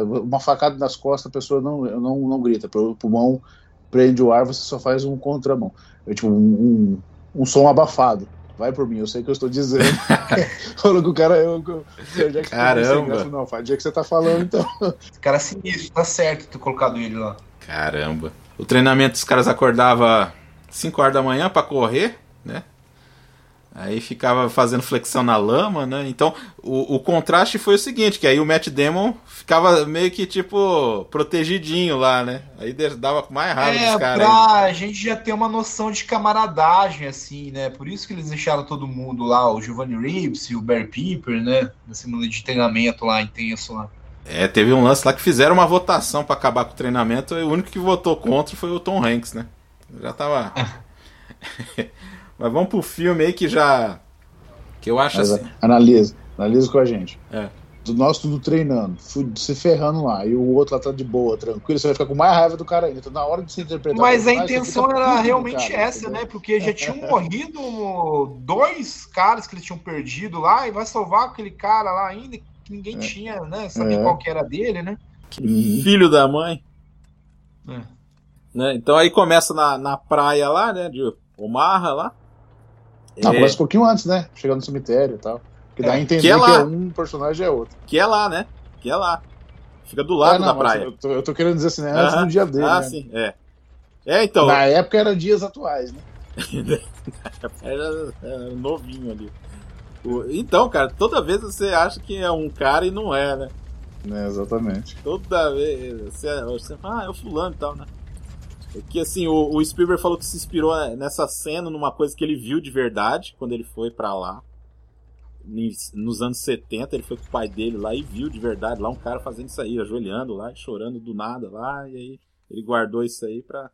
Speaker 4: uma facada nas costas, a pessoa não, não, não grita. O pulmão prende o ar, você só faz um contramão. É, tipo, um, um, um som abafado. Vai por mim, eu sei o que eu estou dizendo. Falou que o cara. Eu, eu,
Speaker 2: Caramba.
Speaker 4: graça. Não, faz o dia que você tá falando, então.
Speaker 3: Esse cara é sinistro, tá certo ter colocado ele lá.
Speaker 2: Caramba. O treinamento os caras acordavam 5 horas da manhã pra correr, né? Aí ficava fazendo flexão na lama, né? Então, o, o contraste foi o seguinte, que aí o Matt Damon ficava meio que, tipo, protegidinho lá, né? Aí dava mais raiva
Speaker 3: É,
Speaker 2: dos caras.
Speaker 3: pra a gente já ter uma noção de camaradagem, assim, né? Por isso que eles deixaram todo mundo lá, o Giovanni Reeves e o Barry Piper, né? Na semana de treinamento lá, intenso lá.
Speaker 2: É, teve um lance lá que fizeram uma votação pra acabar com o treinamento e o único que votou contra foi o Tom Hanks, né? Já tava... Mas vamos pro filme aí que já... Que eu acho
Speaker 4: Mas,
Speaker 2: assim...
Speaker 4: analisa, analisa com a gente.
Speaker 2: É.
Speaker 4: Do nós tudo treinando, se ferrando lá, e o outro lá tá de boa, tranquilo, você vai ficar com mais raiva do cara ainda. Então, na hora de se interpretar.
Speaker 3: Mas a intenção era realmente
Speaker 4: cara,
Speaker 3: essa,
Speaker 4: entendeu?
Speaker 3: né? Porque já tinham morrido dois caras que eles tinham perdido lá e vai salvar aquele cara lá ainda que ninguém tinha, né? Sabia
Speaker 4: É.
Speaker 3: qual que era dele, né?
Speaker 4: Uhum.
Speaker 2: filho da mãe.
Speaker 3: É.
Speaker 2: Né? Então aí começa na, na praia lá, né? De Omaha lá.
Speaker 4: Não,
Speaker 2: É,
Speaker 4: começa um pouquinho antes, né? Chegando no cemitério e tal. Que dá
Speaker 3: É,
Speaker 4: a entender
Speaker 2: que
Speaker 4: que
Speaker 2: é
Speaker 4: é,
Speaker 2: lá.
Speaker 4: um personagem é outro.
Speaker 2: que é lá, né? Que é lá. Fica do lado
Speaker 4: Ah, não,
Speaker 2: da praia.
Speaker 4: Eu tô, eu tô querendo dizer assim, né? Antes
Speaker 2: Aham.
Speaker 4: do dia dele.
Speaker 2: ah,
Speaker 4: né?
Speaker 2: sim, é. É, então.
Speaker 4: Na época era dias atuais, né?
Speaker 2: Era, era novinho ali. Então, cara, toda vez você acha que é um cara e não é, né?
Speaker 4: É, exatamente.
Speaker 2: Toda vez você, você fala, ah, é o fulano e tal, né? É que assim, o, o Spielberg falou que se inspirou nessa cena numa coisa que ele viu de verdade quando ele foi pra lá. Nos anos 70, ele foi com o pai dele lá e viu de verdade lá um cara fazendo isso aí, ajoelhando lá, e chorando do nada lá, e aí ele guardou isso aí pra,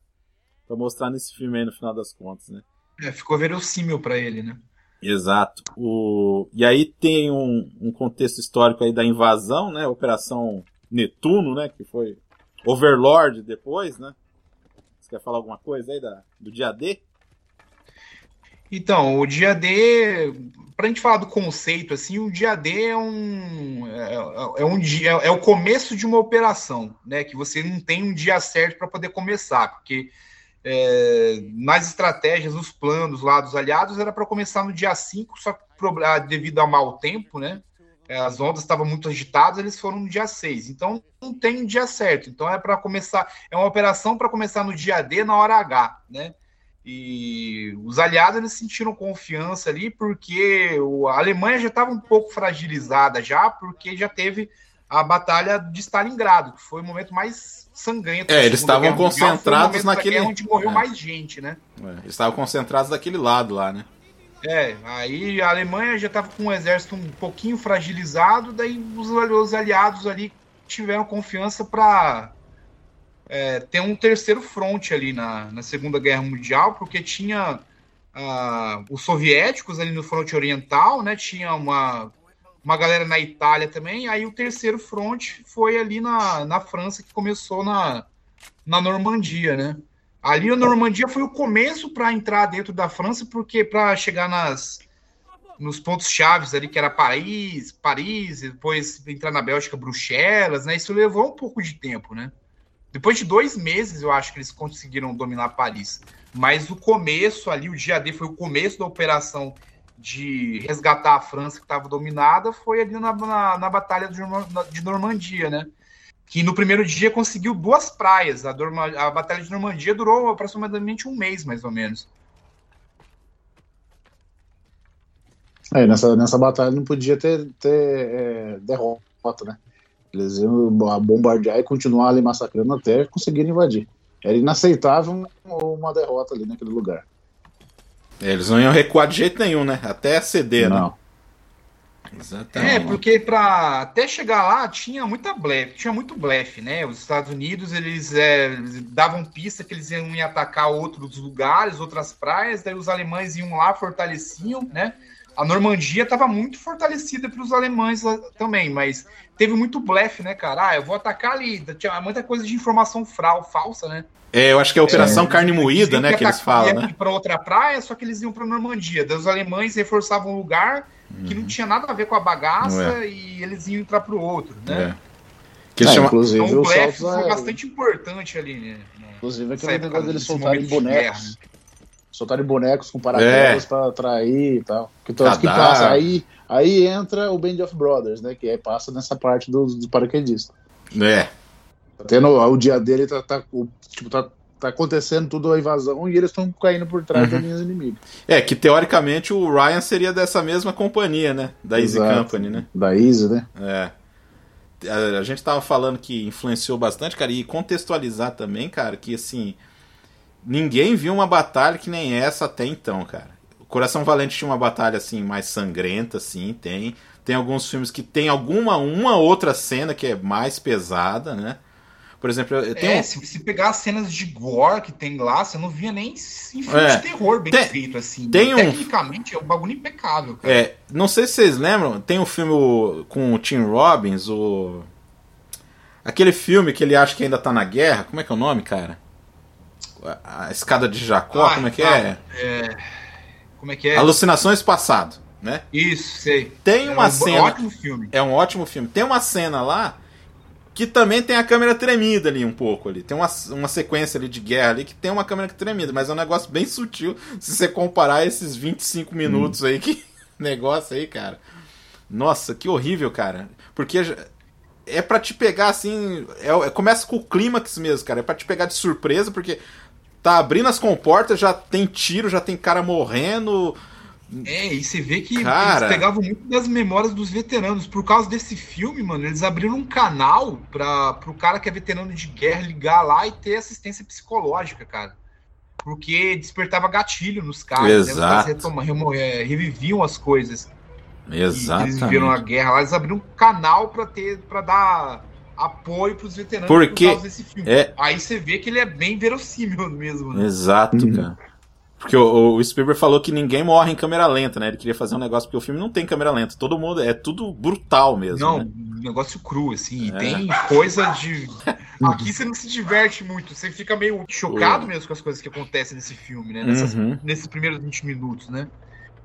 Speaker 2: pra mostrar nesse filme aí no final das contas, né?
Speaker 3: É, ficou verossímil pra ele, né?
Speaker 2: Exato. O... E aí tem um, um contexto histórico aí da invasão, né? Operação Netuno, né? Que foi Overlord depois, né? Você quer falar alguma coisa aí da, do dia D?
Speaker 3: Então, o dia D, pra gente falar do conceito, assim, o dia D é um é, é um dia, é o começo de uma operação, né? Que você não tem um dia certo para poder começar, porque é, nas estratégias, nos planos lá dos aliados, era para começar no dia 5, só que ah, devido ao mau tempo, né? é, As ondas estavam muito agitadas, eles foram no dia 6. Então não tem um dia certo. Então é para começar, é uma operação para começar no dia D na hora H, né? E os aliados eles sentiram confiança ali porque a Alemanha já estava um pouco fragilizada já, porque já teve a batalha de Stalingrado, que foi o momento mais sangrento.
Speaker 2: É, eles estavam
Speaker 3: Mundial,
Speaker 2: concentrados naquele-
Speaker 3: guerra onde morreu
Speaker 2: É.
Speaker 3: mais gente, né?
Speaker 2: Eles estavam concentrados daquele lado lá, né?
Speaker 3: É, aí a Alemanha já estava com um exército um pouquinho fragilizado, daí os, os aliados ali tiveram confiança para ter um terceiro fronte ali na, na Segunda Guerra Mundial, porque tinha ah, os soviéticos ali no fronte oriental, né? Tinha uma, uma galera na Itália também, aí o terceiro fronte foi ali na, na França, que começou na, na Normandia, né? Ali a Normandia foi o começo para entrar dentro da França, porque para chegar nas nos pontos chaves ali que era Paris, Paris, depois entrar na Bélgica, Bruxelas, né? Isso levou um pouco de tempo, né? Depois de dois meses, eu acho que eles conseguiram dominar Paris. Mas o começo ali, o dia D foi o começo da operação de resgatar a França que estava dominada, foi ali na, na, na Batalha de Norma- de Normandia, né? que no primeiro dia conseguiu duas praias. A, Dorma, a Batalha de Normandia durou aproximadamente um mês, mais ou menos.
Speaker 4: É, nessa, nessa batalha não podia ter, ter é, derrota, né? Eles iam bombardear e continuar ali massacrando até conseguirem invadir. Era inaceitável uma derrota ali naquele lugar.
Speaker 2: Eles não iam recuar de jeito nenhum, né? Até ceder,
Speaker 4: não.
Speaker 2: né?
Speaker 3: Exatamente. É, porque para até chegar lá tinha muita blefe, tinha muito blefe, né? Os Estados Unidos eles é, davam pista que eles iam atacar outros lugares, outras praias, daí os alemães iam lá, fortaleciam, né? A Normandia estava muito fortalecida para os alemães também, mas teve muito blefe, né, cara? Ah, eu vou atacar ali. Tinha muita coisa de informação fral, falsa, né?
Speaker 2: É, eu acho que é a Operação é, Carne Moída, né, que, que eles falam, né?
Speaker 3: para outra praia, só que eles iam para Normandia. Daí os alemães reforçavam um lugar que não uhum. tinha nada a ver com a bagaça é. e eles iam entrar para o outro, né? É.
Speaker 4: Que é, chama... Inclusive,
Speaker 3: então o blefe foi é... bastante importante ali, né?
Speaker 4: Inclusive aquele negócio deles soltarem bonecos. Né? Soltarem bonecos com paraquedas é. para atrair e tal. Que todos que passa. Aí, aí entra o Band of Brothers, né? Que é, passa nessa parte dos do paraquedistas.
Speaker 2: É.
Speaker 4: Tá tendo o dia dele, tá, tá, tipo, tá, tá acontecendo tudo a invasão e eles estão caindo por trás uhum. das linhas inimigas.
Speaker 2: É, que teoricamente o Ryan seria dessa mesma companhia, né? Da Easy Company, né?
Speaker 4: Da Easy, né?
Speaker 2: É. A, a gente tava falando que influenciou bastante, cara, e contextualizar também, cara, que assim ninguém viu uma batalha que nem essa até então, cara. O Coração Valente tinha uma batalha assim mais sangrenta, assim, tem. Tem alguns filmes que tem alguma uma outra cena que é mais pesada, né? Por exemplo, eu tenho...
Speaker 3: É, se você pegar as cenas de gore que tem lá, você não via nem em filme é, de terror bem tem, feito, assim.
Speaker 2: Tem
Speaker 3: Tecnicamente um... é um bagulho impecável, cara.
Speaker 2: É, não sei se vocês lembram, tem um filme com o Tim Robbins, o... Aquele filme que ele acha que ainda tá na guerra, como é que é o nome, cara? A escada de Jacó, ah, como é que tá. é?
Speaker 3: é? Como é que é?
Speaker 2: Alucinações passado, né?
Speaker 3: Isso, sei.
Speaker 2: Tem uma
Speaker 3: é um
Speaker 2: cena.
Speaker 3: ótimo filme.
Speaker 2: É um ótimo filme. Tem uma cena lá que também tem a câmera tremida ali um pouco ali. Tem uma, uma sequência ali de guerra ali que tem uma câmera tremida, mas é um negócio bem sutil se você comparar esses 25 minutos hum. aí que negócio aí, cara. Nossa, que horrível, cara. Porque é para te pegar assim, é, é, começa com o clímax mesmo, cara. É para te pegar de surpresa porque tá abrindo as comportas, já tem tiro, já tem cara morrendo.
Speaker 3: É, e você vê que cara... eles pegavam muito das memórias dos veteranos. Por causa desse filme, mano, eles abriram um canal para pro cara que é veterano de guerra ligar lá e ter assistência psicológica, cara. Porque despertava gatilho nos caras,
Speaker 2: Exato.
Speaker 3: né? Eles é, reviviam as coisas.
Speaker 2: Exatamente.
Speaker 3: Eles viram a guerra lá, eles abriram um canal para ter para dar apoio para os veteranos
Speaker 2: Porque por causa desse
Speaker 3: filme. É... Aí você vê que ele é bem verossímil mesmo. Né?
Speaker 2: Exato, uhum. cara. Porque o, o Spielberg falou que ninguém morre em câmera lenta, né? Ele queria fazer um negócio, porque o filme não tem câmera lenta. Todo mundo. É tudo brutal mesmo.
Speaker 3: Não,
Speaker 2: né?
Speaker 3: negócio cru, assim. É. Tem coisa de. Aqui você não se diverte muito. Você fica meio chocado mesmo com as coisas que acontecem nesse filme, né? Nessas, uhum. Nesses primeiros 20 minutos, né?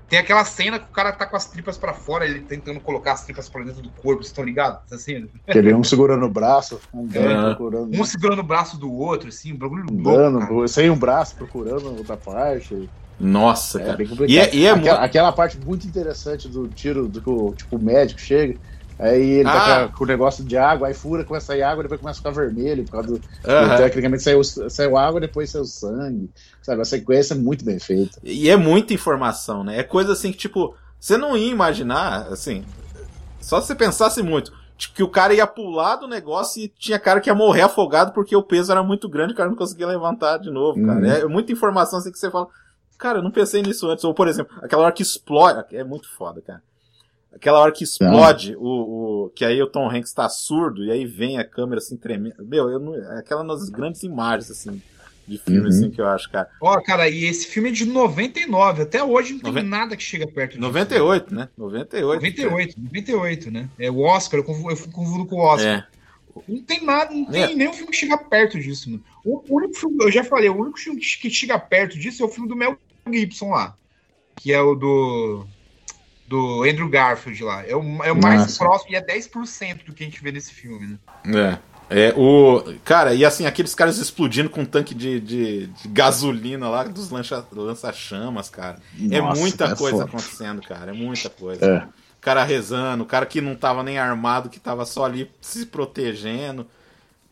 Speaker 3: Tem aquela cena que o cara tá com as tripas para fora, ele tentando colocar as tripas pra dentro do corpo, vocês estão ligados? Assim,
Speaker 4: ele um segurando o braço, um é.
Speaker 3: procurando. Um segurando o braço do outro, assim, um bagulho
Speaker 4: louco. sem um braço procurando outra parte.
Speaker 2: Nossa, é, cara.
Speaker 4: E é, e é aquela, aquela, parte muito interessante do tiro do que o, tipo, o médico chega. Aí ele tá ah. tá com o negócio de água, aí fura, começa a sair água, depois começa a ficar vermelho, por causa do. Uhum. Tecnicamente saiu, saiu água, depois saiu sangue. Sabe? A sequência é muito bem feita.
Speaker 2: E é muita informação, né? É coisa assim que, tipo, você não ia imaginar, assim. Só se você pensasse muito. Tipo, que o cara ia pular do negócio e tinha cara que ia morrer afogado porque o peso era muito grande, o cara não conseguia levantar de novo, cara. Uhum. É muita informação assim que você fala. Cara, eu não pensei nisso antes. Ou, por exemplo, aquela hora que explode. É muito foda, cara Aquela hora que explode, o, o, que aí o Tom Hanks tá surdo, e aí vem a câmera assim tremendo. Meu, eu não, é aquela das grandes imagens, assim, de filme, uhum. assim, que eu acho, cara.
Speaker 3: Ó, cara, e esse filme é de 99, até hoje não tem Noven... nada que chega perto disso.
Speaker 2: 98, né? 98.
Speaker 3: 98, cara. 98, né? É o Oscar, eu confundo, eu confundo com o Oscar. É. Não tem nada, não tem é. nenhum filme que chega perto disso, mano. O único filme, eu já falei, o único filme que chega perto disso é o filme do Mel Gibson lá. Que é o do do Andrew Garfield lá. É o, é o mais Nossa. próximo e é 10% do que a gente vê nesse filme,
Speaker 2: né? É. É, o. Cara, e assim, aqueles caras explodindo com um tanque de, de, de gasolina lá dos lança-chamas, cara. É Nossa, é muita é coisa foda. acontecendo, cara. É muita coisa. É. O cara rezando, o cara que não tava nem armado, que tava só ali se protegendo.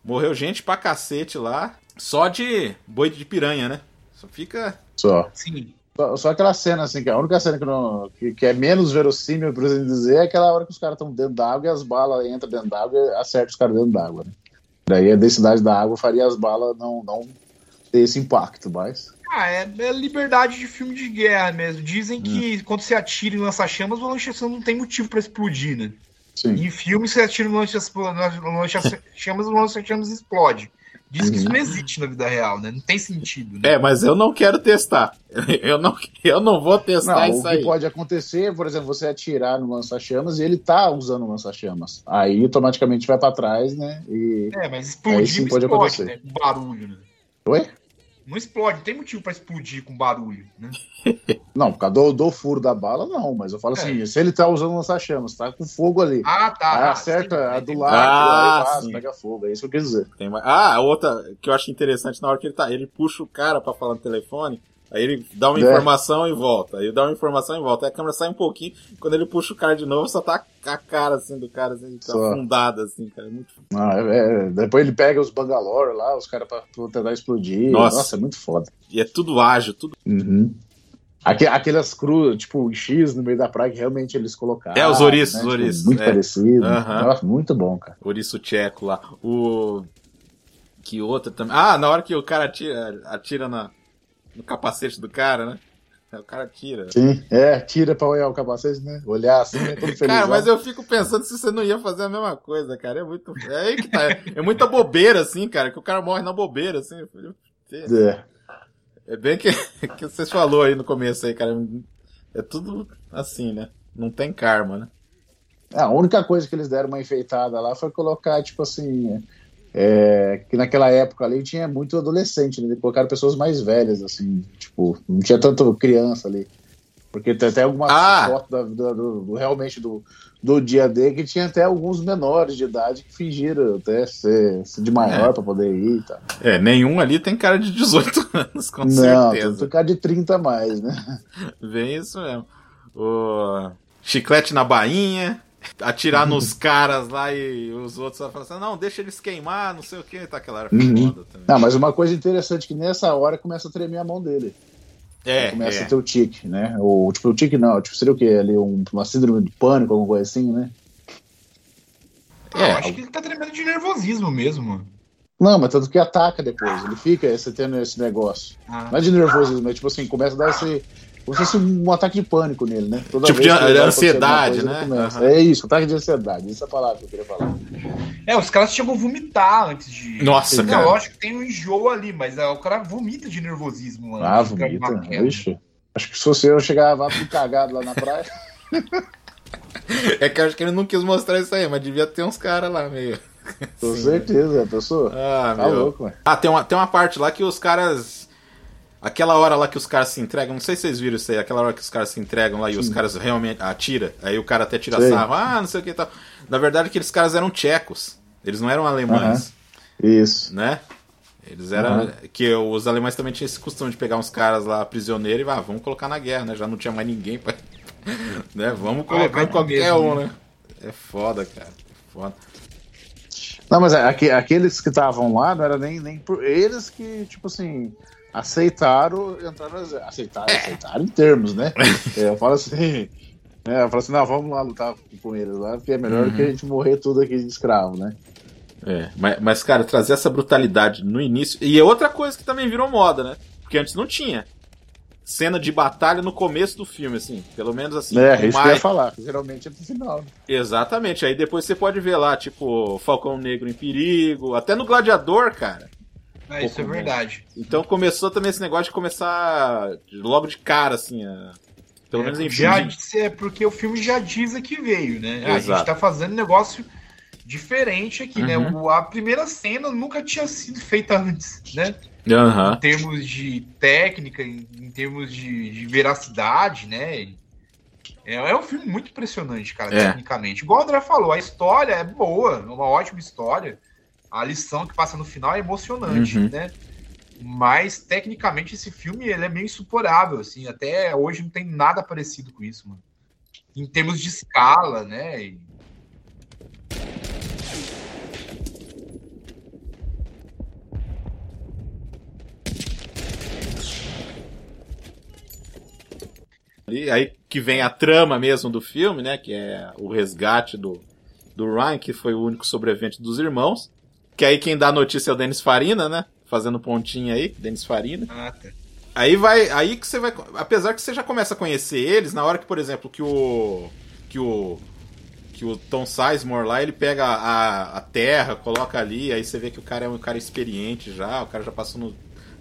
Speaker 2: Morreu gente pra cacete lá. Só de boi de piranha, né? Só fica.
Speaker 4: Só.
Speaker 3: Sim.
Speaker 4: Só, só aquela cena, assim, que a única cena que, não, que, que é menos verossímil, por assim dizer, é aquela hora que os caras estão dentro d'água e as balas entram dentro d'água e acertam os caras dentro d'água, né? Daí a densidade da água faria as balas não, não ter esse impacto, mas.
Speaker 3: Ah, é, é liberdade de filme de guerra mesmo. Dizem que quando você atira em lança-chamas, o lança-chamas não tem motivo pra explodir, né?
Speaker 4: Sim.
Speaker 3: Em filme, você atira no lança-chamas, o lança-chamas explode. Diz que isso não existe na vida real, né? Não tem sentido, né?
Speaker 2: É, mas eu não quero testar. Eu não, eu não vou testar
Speaker 4: Não, o
Speaker 2: isso
Speaker 4: que
Speaker 2: aí.
Speaker 4: pode acontecer, por exemplo, você atirar no lança-chamas e ele tá usando o lança-chamas. Aí automaticamente vai pra trás, né? E.
Speaker 3: É, mas
Speaker 4: Aí
Speaker 3: explodir
Speaker 4: sim
Speaker 3: não
Speaker 4: pode
Speaker 3: explode,
Speaker 4: acontecer.
Speaker 3: né? Com barulho, né?
Speaker 4: Oi?
Speaker 3: Não explode, não tem motivo pra explodir com barulho, né?
Speaker 4: Não, por causa do, do furo da bala, não. Mas eu falo assim, se ele tá usando lança-chamas, tá com fogo ali.
Speaker 3: Ah, tá.
Speaker 4: aí
Speaker 3: ah,
Speaker 4: acerta
Speaker 3: sim,
Speaker 4: a
Speaker 3: né?
Speaker 4: do lado,
Speaker 2: Ah, sim.
Speaker 4: pega fogo. É isso que eu quis dizer.
Speaker 2: Tem mais- Ah, a outra que eu acho interessante na hora que ele tá. Ele puxa o cara pra falar no telefone. Aí ele dá uma
Speaker 4: É.
Speaker 2: informação e volta. Aí dá uma informação e volta. Aí a câmera sai um pouquinho. Quando ele puxa o cara de novo, só tá a cara assim do cara, assim, tá
Speaker 4: Só.
Speaker 2: afundada, assim, cara. Muito
Speaker 4: Ah, é- é, depois ele pega os Bangalore lá, os caras pra, pra tentar explodir.
Speaker 2: Nossa.
Speaker 4: Nossa. é muito foda.
Speaker 2: E é tudo ágil, tudo.
Speaker 4: Uhum. Aque- Aquelas cruzes, tipo, X no meio da praia que realmente eles colocaram.
Speaker 2: É, os ouriços,
Speaker 4: né?
Speaker 2: os
Speaker 4: Tipo,
Speaker 2: ouriços,
Speaker 4: muito
Speaker 2: é.
Speaker 4: parecido.
Speaker 2: Aham.
Speaker 4: Nossa, muito bom, cara.
Speaker 2: Ouriço tcheco lá. O. Que outra também. Ah, na hora que o cara atira, atira na... no capacete do cara, né? O cara atira.
Speaker 4: Sim, é, tira pra olhar o capacete, né? Olhar assim, né? Todo feliz.
Speaker 2: Cara, mas eu fico pensando se você não ia fazer a mesma coisa, cara. É muito. É aí que tá. É muita bobeira, assim, cara, que o cara morre na bobeira, assim.
Speaker 4: É.
Speaker 2: É bem que, que vocês falou aí no começo aí, cara. É tudo assim, né? Não tem karma, né?
Speaker 4: A única coisa que eles deram uma enfeitada lá foi colocar, tipo assim. É, que naquela época ali tinha muito adolescente, né? Colocaram pessoas mais velhas, assim. Tipo, não tinha tanto criança ali. Porque tem até algumas
Speaker 2: Ah!
Speaker 4: fotos da- do, do- do- realmente do, do dia D que tinha até alguns menores de idade que fingiram até ser, ser de maior
Speaker 2: É.
Speaker 4: pra poder ir e tal.
Speaker 2: É, nenhum ali tem cara de 18 anos, com
Speaker 4: não, tem
Speaker 2: certeza.
Speaker 4: que ficar de 30 a mais, né?
Speaker 2: Vem isso mesmo. O chiclete na bainha, atirar nos caras lá e os outros falam assim, não, deixa eles queimar, não sei o que, tá aquela hora
Speaker 4: Uhum.
Speaker 2: foda também.
Speaker 4: Não, mas uma coisa interessante é que nessa hora começa a tremer a mão dele.
Speaker 2: É,
Speaker 4: começa
Speaker 2: é.
Speaker 4: a ter o tique, né? Ou, tipo, o tique não, tipo, seria o quê? Ali, um, uma síndrome de pânico, alguma coisa assim, né?
Speaker 3: Ah,
Speaker 2: É.
Speaker 3: eu acho que ele tá tremendo de nervosismo mesmo.
Speaker 4: Não, mas tanto que ataca depois, ele fica esse, tendo esse negócio.
Speaker 3: Ah.
Speaker 4: Não é de nervosismo, mas tipo assim, começa a dar esse. Como se fosse um ataque de pânico nele, né? Toda
Speaker 2: Tipo
Speaker 4: vez
Speaker 2: de ansiedade, né?
Speaker 4: ele começa.
Speaker 2: Aham.
Speaker 4: É isso, ataque de ansiedade, essa é a palavra que eu queria falar.
Speaker 3: É, os caras chegam a vomitar antes de.
Speaker 2: Nossa,
Speaker 3: Não,
Speaker 2: cara.
Speaker 3: lógico que tem um enjoo ali, mas é, o cara vomita de nervosismo, mano.
Speaker 4: Ah, vomita. Ixi. Acho que se fosse eu, chegava tudo cagado lá na praia.
Speaker 2: É que eu acho que ele não quis mostrar isso aí, mas devia ter uns caras lá meio.
Speaker 4: Com
Speaker 2: Sim.
Speaker 4: certeza, a pessoa.
Speaker 2: Ah,
Speaker 4: tá
Speaker 2: meu.
Speaker 4: louco, ué.
Speaker 2: Ah, tem uma, tem uma parte lá que os caras. Aquela hora lá que os caras se entregam, não sei se vocês viram isso aí, aquela hora que os caras se entregam lá e os caras realmente atiram, aí o cara até tira
Speaker 4: Sei.
Speaker 2: sarro, ah, não sei o que e tal. Na verdade, aqueles caras eram tchecos, eles não eram alemães,
Speaker 4: Isso.
Speaker 2: né? Eles eram. Que os alemães também tinham esse costume de pegar uns caras lá prisioneiros e ah, vamos colocar na guerra, né? Já não tinha mais ninguém pra. né? Vamos colocar em qualquer
Speaker 3: mesmo,
Speaker 2: um,
Speaker 3: né?
Speaker 2: né? É foda, cara. É foda.
Speaker 4: Não, mas é, aque- aqueles que estavam lá não era nem, nem por eles que, tipo assim, aceitaram entrar no exército. Aceitaram, aceitaram em termos, né? É, eu falo assim. né, eu falo assim, não, vamos lá lutar com eles lá, porque é melhor
Speaker 2: Uhum.
Speaker 4: que a gente morrer tudo aqui de escravo, né?
Speaker 2: É, mas, mas, cara, trazer essa brutalidade no início. E é outra coisa que também virou moda, né? Porque antes não tinha. Cena de batalha no começo do filme, assim. Pelo menos assim.
Speaker 4: é,
Speaker 2: com
Speaker 4: isso que eu
Speaker 2: mais-
Speaker 4: ia falar. Geralmente é pro final. Né?
Speaker 2: Exatamente. Aí depois você pode ver lá, tipo, Falcão Negro em Perigo. Até no Gladiador, cara.
Speaker 3: É, isso é verdade.
Speaker 2: Então começou também esse negócio de começar logo de cara, assim. a- Pelo
Speaker 3: É,
Speaker 2: menos em
Speaker 3: já
Speaker 2: filme.
Speaker 3: disse- é porque o filme já diz a que veio, né? Ah, A
Speaker 2: Exato.
Speaker 3: gente tá fazendo negócio diferente aqui, né?
Speaker 2: Uhum.
Speaker 3: O- a primeira cena nunca tinha sido feita antes, né?
Speaker 2: Aham.
Speaker 3: Em termos de técnica, em, em termos de, de veracidade, né? É, é um filme muito impressionante, cara,
Speaker 2: É.
Speaker 3: tecnicamente. Igual o André falou, a história é boa, é uma ótima história a lição que passa no final é emocionante,
Speaker 2: uhum.
Speaker 3: né? Mas, tecnicamente, esse filme ele é meio insuporável, assim. Até hoje não tem nada parecido com isso, mano. Em termos de escala, né? E...
Speaker 2: E aí que vem a trama mesmo do filme, né? Que é o resgate do, do Ryan, que foi o único sobrevivente dos irmãos. Que aí quem dá a notícia é o Denis Farina, né? Fazendo pontinho aí, Denis Farina.
Speaker 3: Ah, tá.
Speaker 2: Aí vai. Aí que você vai. Apesar que você já começa a conhecer eles, na hora que, por exemplo, que o. Que o. Que o Tom Sizemore lá, ele pega a, a terra, coloca ali, aí você vê que o cara é um cara experiente já, o cara já passou no,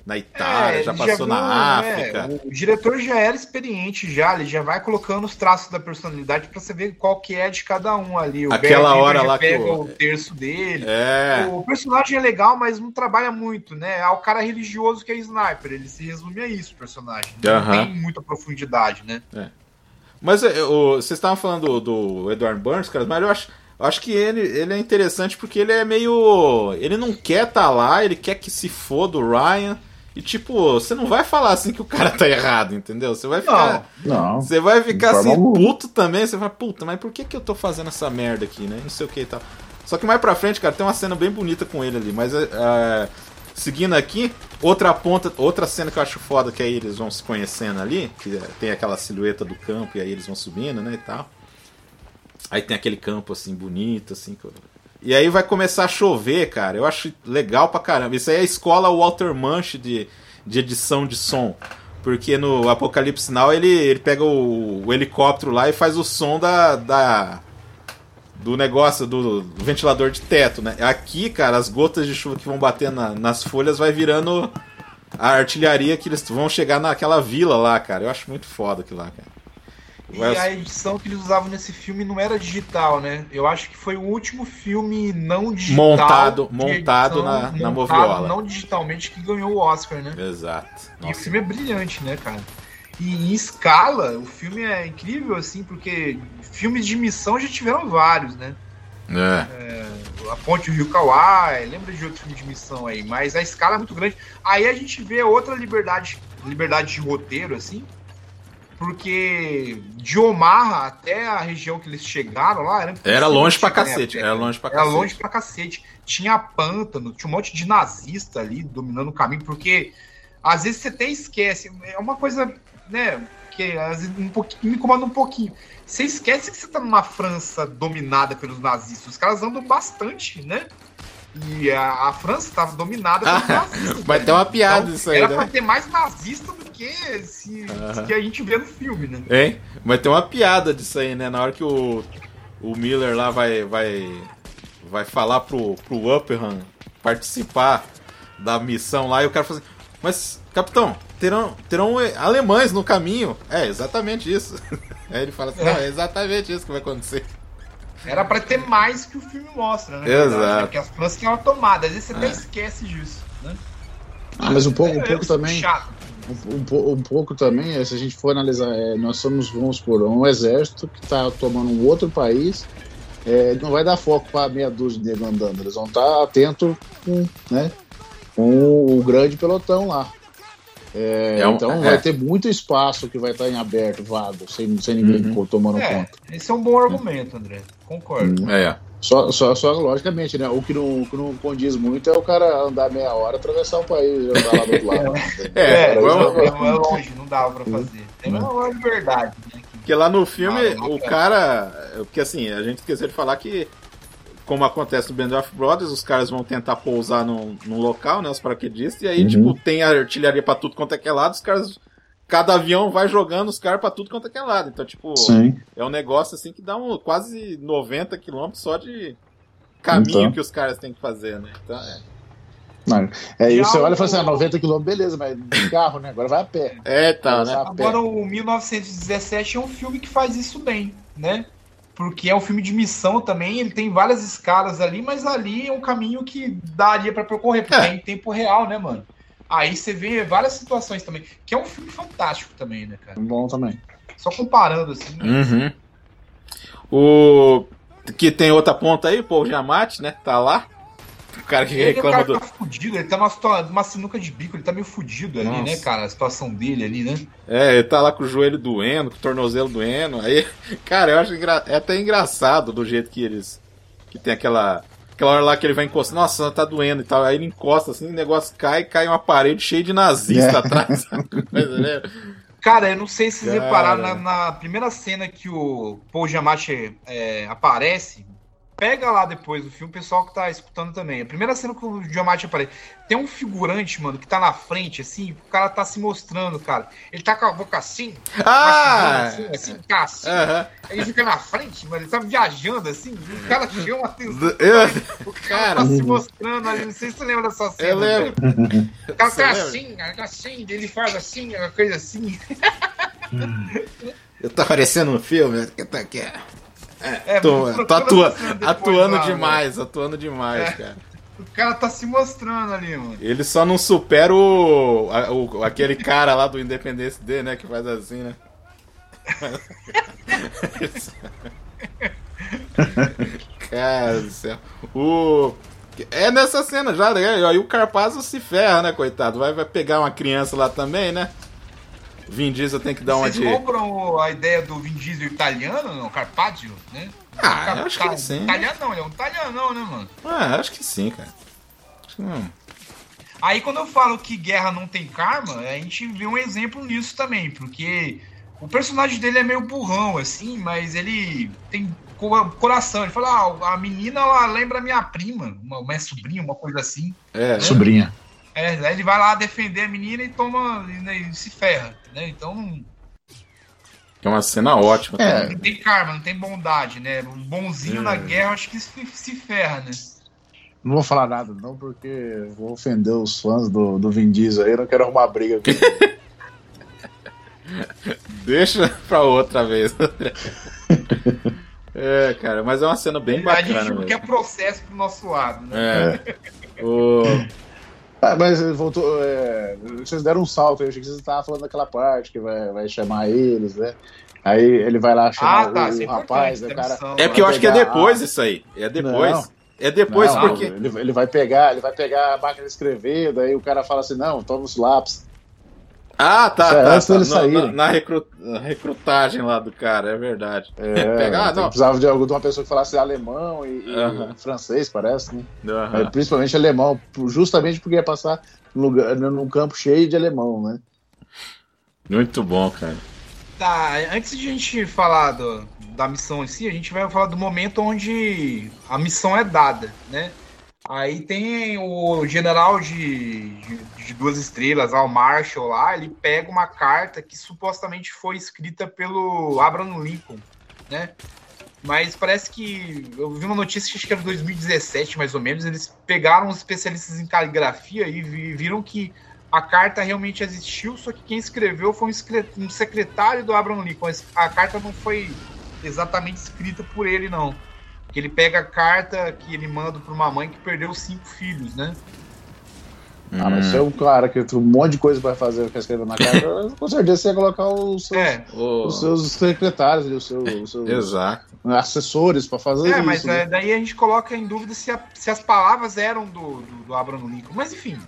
Speaker 2: na Itália,
Speaker 3: É,
Speaker 2: já passou
Speaker 3: viu,
Speaker 2: na
Speaker 3: né,
Speaker 2: África.
Speaker 3: O diretor já era experiente já, ele já vai colocando os traços da personalidade pra você ver qual que é de cada um ali. O
Speaker 2: Aquela
Speaker 3: Barry
Speaker 2: hora
Speaker 3: já
Speaker 2: lá que
Speaker 3: pega
Speaker 2: o-
Speaker 3: o terço dele.
Speaker 2: É.
Speaker 3: O personagem é legal, mas não trabalha muito, né? É o cara religioso que é sniper. Ele se resume a isso, o personagem. Não
Speaker 2: Aham.
Speaker 3: tem muita profundidade, né?
Speaker 2: Mas é, o- vocês estavam falando do, do Edward Burns, cara, mas eu acho, eu acho que ele, ele é interessante porque ele é meio. Ele não quer estar lá, ele quer que se foda o Ryan. E tipo, você não vai falar assim que o cara tá errado, entendeu? Você vai ficar.
Speaker 4: Não.
Speaker 2: Você vai ficar assim,
Speaker 4: alguma.
Speaker 2: puto também. Você vai, puta, mas por que, que eu tô fazendo essa merda aqui, né? Não sei o que e tal. Só que mais pra frente, cara, tem uma cena bem bonita com ele ali. Mas é, seguindo aqui, outra ponta, outra cena que eu acho foda, que aí eles vão se conhecendo ali. Que é- tem aquela silhueta do campo e aí eles vão subindo, né? E tal. Aí tem aquele campo assim, bonito, assim. que eu- E aí vai começar a chover, cara. Eu acho legal pra caramba. Isso aí é a escola Walter Manch de, de edição de som. Porque no Apocalipse Now ele, ele pega o, o helicóptero lá e faz o som da, da do negócio do, do ventilador de teto, né? Aqui, cara, as gotas de chuva que vão bater na- nas folhas vai virando a artilharia que eles vão chegar naquela vila lá, cara. Eu acho muito foda aquilo lá, cara.
Speaker 3: E a edição que eles usavam nesse filme não era digital, né? Eu acho que foi o último filme não digital.
Speaker 2: Montado- montado na- na moviola.
Speaker 3: Não digitalmente que ganhou o Oscar, né?
Speaker 2: Exato.
Speaker 3: E o
Speaker 2: Nossa.
Speaker 3: filme é brilhante, né, cara? E em escala, o filme é incrível, assim, porque filmes de missão já tiveram vários, né?
Speaker 2: É.
Speaker 3: A Ponte do Rio Kauai, lembra de outro filme de missão aí, mas a escala é muito grande. Aí a gente vê outra liberdade, liberdade de roteiro, assim, porque de Omaha até a região que eles chegaram lá era,
Speaker 2: Era longe pra cacete. Era longe pra
Speaker 3: era
Speaker 2: cacete.
Speaker 3: longe pra cacete. Tinha pântano, tinha um monte de nazista ali dominando o caminho, porque às vezes você até esquece. É uma coisa, né, que às vezes um pouquinho, me incomoda um pouquinho. Você esquece que você tá numa França dominada pelos nazistas. Os caras andam bastante, né? E a, a França estava dominada pelos nazistas.
Speaker 2: Vai
Speaker 3: né?
Speaker 2: ter uma piada
Speaker 3: Então,
Speaker 2: isso aí,
Speaker 3: Era
Speaker 2: né?
Speaker 3: pra ter mais nazista do que esse
Speaker 2: Aham.
Speaker 3: que a gente vê no filme, né?
Speaker 2: Hein? Vai ter uma piada disso aí, né? Na hora que o, o Miller lá vai, vai, vai falar pro, pro Upperham participar da missão lá e o cara fala assim, mas, capitão, terão, terão alemães no caminho. É, exatamente isso. Aí ele fala assim, não, é exatamente isso que vai acontecer.
Speaker 3: Era pra ter mais que o filme mostra, né?
Speaker 2: Exato.
Speaker 3: Verdade, né? Porque as França tinham uma tomada. Às vezes você
Speaker 2: É.
Speaker 3: até esquece disso, né?
Speaker 4: Ah, mas um pouco, um
Speaker 3: É,
Speaker 4: pouco
Speaker 3: sou
Speaker 4: também. Um, um um pouco também, é, se a gente for analisar, é, nós somos, vamos por um exército que está tomando um outro país, é, não vai dar foco para meia dúzia de negros andando, eles vão estar atentos com, né, com o grande pelotão lá. É,
Speaker 2: É um-
Speaker 4: então
Speaker 2: é.
Speaker 4: vai ter muito espaço que vai estar em aberto, vago, sem, sem ninguém
Speaker 2: Uhum.
Speaker 4: tomando
Speaker 3: É,
Speaker 4: conta.
Speaker 3: esse é um bom argumento, André. Concordo.
Speaker 2: É.
Speaker 4: Só, só, só logicamente, né? O que, não, o que não condiz muito é o cara andar meia hora, atravessar o país e andar lá do outro lado.
Speaker 2: É, vamos-
Speaker 4: isso que eu-
Speaker 3: não é longe, não dava pra fazer. Tem uma liberdade, né?
Speaker 2: Porque lá no filme,
Speaker 3: Ah, não,
Speaker 2: o
Speaker 3: cara.
Speaker 2: cara. Porque assim, a gente esqueceu de falar que, como acontece no Band of Brothers, os caras vão tentar pousar num, num local, né? Os paraquedistas, e aí,
Speaker 4: Uhum.
Speaker 2: tipo, tem artilharia pra tudo quanto é que é lado, os caras. Cada avião vai jogando os caras pra tudo quanto é que é lado. Então, tipo,
Speaker 4: Sim.
Speaker 2: é um negócio assim que dá um, quase 90 quilômetros só de caminho
Speaker 4: Então.
Speaker 2: que os caras têm que fazer, né? Então, é.
Speaker 4: Não, é isso, você olha e fala assim,
Speaker 3: o-
Speaker 4: ah, 90 km, beleza, mas de carro, né? Agora vai a pé.
Speaker 2: É, tá, né?
Speaker 3: Agora, o 1917 é um filme que faz isso bem, né? Porque é um filme de missão também, ele tem várias escalas ali, mas ali é um caminho que daria pra percorrer, porque
Speaker 2: É.
Speaker 3: é em tempo real, né, mano? Aí você vê várias situações também, que é um filme fantástico também, né, cara?
Speaker 4: Bom também.
Speaker 3: Só comparando, assim, né?
Speaker 2: Uhum. O. Que tem outra ponta aí, o Paul Giamatti, né? Tá lá. O cara que
Speaker 3: Ele é
Speaker 2: reclama
Speaker 3: cara
Speaker 2: do.
Speaker 3: tá fudido, ele tá numa, numa sinuca de bico, ele tá meio fudido ali,
Speaker 2: Nossa.
Speaker 3: né, cara? A situação dele ali, né?
Speaker 2: É, ele tá lá com o joelho doendo, com o tornozelo doendo. Aí, cara, eu acho engra... é até engraçado do jeito que eles. Que tem aquela. Aquela hora lá que ele vai encostar, nossa, tá doendo e tal. Aí ele encosta assim, o negócio cai, cai uma parede cheia de nazista
Speaker 4: É.
Speaker 2: atrás. Né?
Speaker 3: Cara, eu não sei se vocês repararam na, na primeira cena que o Paul Giamatti é, aparece. Pega lá depois do filme, o pessoal que tá escutando também. A primeira cena que o Giamatti aparece. Tem um figurante, mano, que tá na frente, assim, o cara tá se mostrando, cara. Ele tá com a boca assim,
Speaker 2: Ah!
Speaker 3: assim, assim, tá assim. Ele fica na frente, mano, ele tá viajando assim, o cara chama atenção.
Speaker 2: Eu,
Speaker 3: O cara tá se mostrando ali, não sei se você lembra dessa cena.
Speaker 2: eu lembro.
Speaker 3: O cara tá assim, tá assim, ele faz assim, uma coisa assim.
Speaker 2: Eu tô aparecendo no filme. que tá aqui.
Speaker 3: É,
Speaker 2: Tô,
Speaker 3: procura
Speaker 2: tô atua-
Speaker 3: essa cena depois
Speaker 2: atuando
Speaker 3: lá,
Speaker 2: demais, atuando demais,
Speaker 3: É.
Speaker 2: cara.
Speaker 3: O cara tá se mostrando ali, mano.
Speaker 2: Ele só não supera o, a- o- aquele cara lá do Independence D, né? Que faz assim, né? cara do céu. O... É nessa cena já, né? Aí o Carpazzo se ferra, né, coitado? Vai, vai pegar uma criança lá também, né? Vin Diesel tem que dar uma
Speaker 3: Vocês
Speaker 2: de.
Speaker 3: compram a ideia do Vin Diesel italiano, não? Carpaccio, né?
Speaker 2: Ah,
Speaker 3: Car-
Speaker 2: eu acho que sim.
Speaker 3: Italiano não, ele é um italianão, né, mano?
Speaker 2: Ah, acho que sim, cara. Acho que não.
Speaker 3: Aí quando eu falo que guerra não tem karma, a gente vê um exemplo nisso também, porque o personagem dele é meio burrão, assim, mas ele tem co- coração. Ele fala, ah, a menina ela lembra minha prima, uma, uma sobrinha, uma coisa assim.
Speaker 2: É,
Speaker 4: Sobrinha.
Speaker 3: É, aí ele vai lá defender a menina e toma. e, né, e se ferra, né? Então
Speaker 2: é uma cena ótima.
Speaker 4: É.
Speaker 3: não tem karma, não tem bondade, né? O bonzinho
Speaker 2: É.
Speaker 3: na guerra, acho que se, se ferra, né?
Speaker 4: Não vou falar nada, não, porque vou ofender os fãs do, do Vin Diesel aí. Eu não quero arrumar briga ele.
Speaker 2: Deixa pra outra vez. é, cara, mas é uma cena bem
Speaker 3: a gente
Speaker 2: bacana.
Speaker 3: não quer processo pro nosso lado, né?
Speaker 2: É. O...
Speaker 4: Ah, mas ele voltou. é, vocês deram um salto, eu achei que vocês estavam falando daquela parte que vai, vai chamar eles, né? Aí ele vai lá chamar
Speaker 3: Ah, tá,
Speaker 4: o,
Speaker 3: isso é
Speaker 4: o rapaz, né, cara.
Speaker 2: É porque eu acho que é depois
Speaker 4: a-
Speaker 2: isso aí. É depois.
Speaker 4: Não.
Speaker 2: É depois
Speaker 4: Não,
Speaker 2: porque.
Speaker 4: Ele, ele vai pegar, ele vai pegar a máquina de escrever, daí o cara fala assim, não, toma os lápis.
Speaker 2: Ah, tá,
Speaker 4: é
Speaker 2: tá.
Speaker 4: antes
Speaker 2: tá.
Speaker 4: deles saírem.
Speaker 2: na recru- na recrutagem lá do cara, é verdade.
Speaker 4: É,
Speaker 2: Pegar, não.
Speaker 4: precisava de, algo- de uma pessoa que falasse alemão e, e
Speaker 2: Aham.
Speaker 4: francês, parece, né?
Speaker 2: Aham.
Speaker 4: Mas principalmente alemão, justamente porque ia passar num, lugar, num campo cheio de alemão, né?
Speaker 2: Muito bom, cara.
Speaker 3: Tá, antes de a gente falar do- da missão em si, a gente vai falar do momento onde a missão é dada, né? Aí tem o general de, de, de duas estrelas, lá, o Marshall lá, ele pega uma carta que supostamente foi escrita pelo Abraham Lincoln, né? Mas parece que. Eu vi uma notícia que acho que era 2017, mais ou menos. Eles pegaram os especialistas em caligrafia e vi- viram que a carta realmente existiu, só que quem escreveu foi um secretário do Abraham Lincoln. A carta não foi exatamente escrita por ele, não. Que ele pega a carta que ele manda para uma mãe que perdeu cinco filhos, né?
Speaker 4: Ah, mas se é um cara que tem um monte de coisa pra fazer que escrever na carta, com certeza você ia colocar os seus,
Speaker 3: É,
Speaker 2: O-
Speaker 4: os seus secretários, ali, os seus, os seus
Speaker 2: Exato.
Speaker 4: assessores pra fazer
Speaker 3: é
Speaker 4: isso.
Speaker 3: mas
Speaker 4: né?
Speaker 3: é, daí a gente coloca em dúvida se, a- se as palavras eram do, do, do Abraham Lincoln. Mas enfim,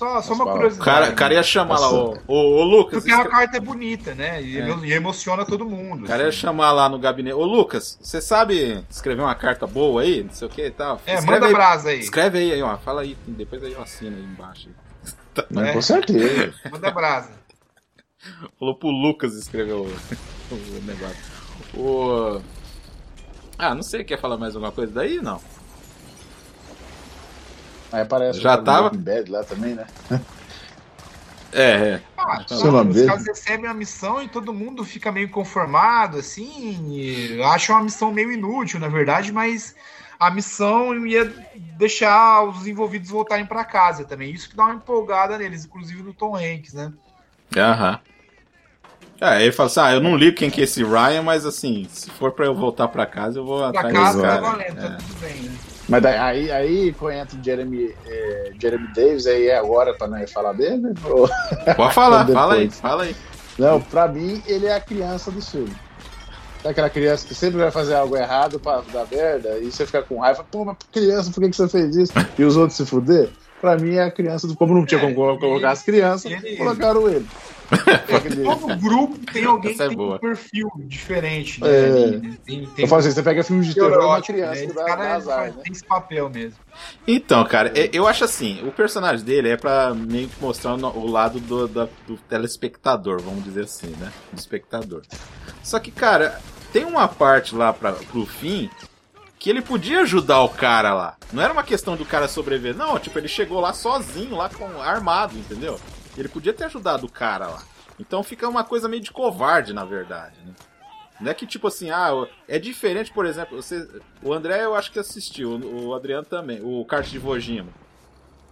Speaker 3: só, só uma
Speaker 4: palavras.
Speaker 2: O
Speaker 3: curiosidade.
Speaker 2: cara, o cara ia chamar lá, ô, ô, ô, Lucas.
Speaker 3: Porque a
Speaker 2: escre-
Speaker 3: carta é bonita, né? E,
Speaker 2: É.
Speaker 3: emo- e emociona todo mundo.
Speaker 2: O cara ia
Speaker 3: assim.
Speaker 2: chamar lá no gabinete. Ô, Lucas, você sabe escrever uma carta boa aí? Não sei o que e tal?
Speaker 3: É,
Speaker 2: Escreve
Speaker 3: manda
Speaker 2: aí,
Speaker 3: brasa aí.
Speaker 2: Escreve aí, aí, ó. Fala aí. Depois aí eu assino aí embaixo.
Speaker 4: Mas
Speaker 3: É.
Speaker 4: Com certeza.
Speaker 3: Manda brasa.
Speaker 2: Falou pro Lucas escrever o, o negócio. O... Ah, não sei, quer falar mais alguma coisa daí? Não.
Speaker 4: Aí aparece
Speaker 2: Já
Speaker 4: o
Speaker 2: tava?
Speaker 4: Bad lá também, né?
Speaker 2: É, é.
Speaker 3: Ah,
Speaker 4: é nome
Speaker 3: os caras recebem a missão e todo mundo fica meio conformado, assim. Acha uma missão meio inútil, na verdade, mas a missão ia deixar os envolvidos voltarem pra casa também. Isso que dá uma empolgada neles, inclusive do Tom Hanks, né?
Speaker 2: Aham. É, aí ele fala assim: ah, eu não ligo quem que é esse Ryan, mas assim, se for pra eu voltar pra casa, eu vou
Speaker 3: Pra
Speaker 2: atrás
Speaker 3: casa
Speaker 2: desse
Speaker 3: tá
Speaker 2: cara.
Speaker 3: valendo,
Speaker 2: É.
Speaker 3: tá tudo bem, né?
Speaker 4: Mas daí, aí, aí quando entra o Jeremy, eh, Jeremy Davis, aí é agora pra nós falar dele? Ou-
Speaker 2: Pode falar, fala aí, fala aí.
Speaker 4: Não, pra mim ele é a criança do filme. Sabe aquela criança que sempre vai fazer algo errado pra dar merda e você fica com raiva, pô, mas criança, por que, que você fez isso? E os outros se fuder? Pra mim é a criança do. Como não tinha como colocar as crianças,
Speaker 3: ele-
Speaker 4: colocaram ele.
Speaker 3: Todo grupo tem alguém
Speaker 2: Essa é
Speaker 3: que tem
Speaker 2: boa.
Speaker 3: um perfil diferente, né?
Speaker 4: É.
Speaker 3: ali, né? Tem, tem
Speaker 4: Eu falo assim, você pega filme de terror, é uma criança
Speaker 3: né?
Speaker 4: que
Speaker 3: cara
Speaker 4: azar,
Speaker 3: faz-
Speaker 4: né?
Speaker 3: tem esse papel mesmo.
Speaker 2: Então, cara, eu acho assim, o personagem dele é pra meio que mostrar o lado do, da- do telespectador, vamos dizer assim, né? Do espectador. Só que, cara, tem uma parte lá pra, pro fim que ele podia ajudar o cara lá. Não era uma questão do cara sobreviver, não, tipo, ele chegou lá sozinho, lá com armado, entendeu? Ele podia ter ajudado o cara lá. Então fica uma coisa meio de covarde, na verdade, né? Não é que tipo assim, ah, é diferente, por exemplo, você, o André eu acho que assistiu, o Adriano também, o Kart de Vojima.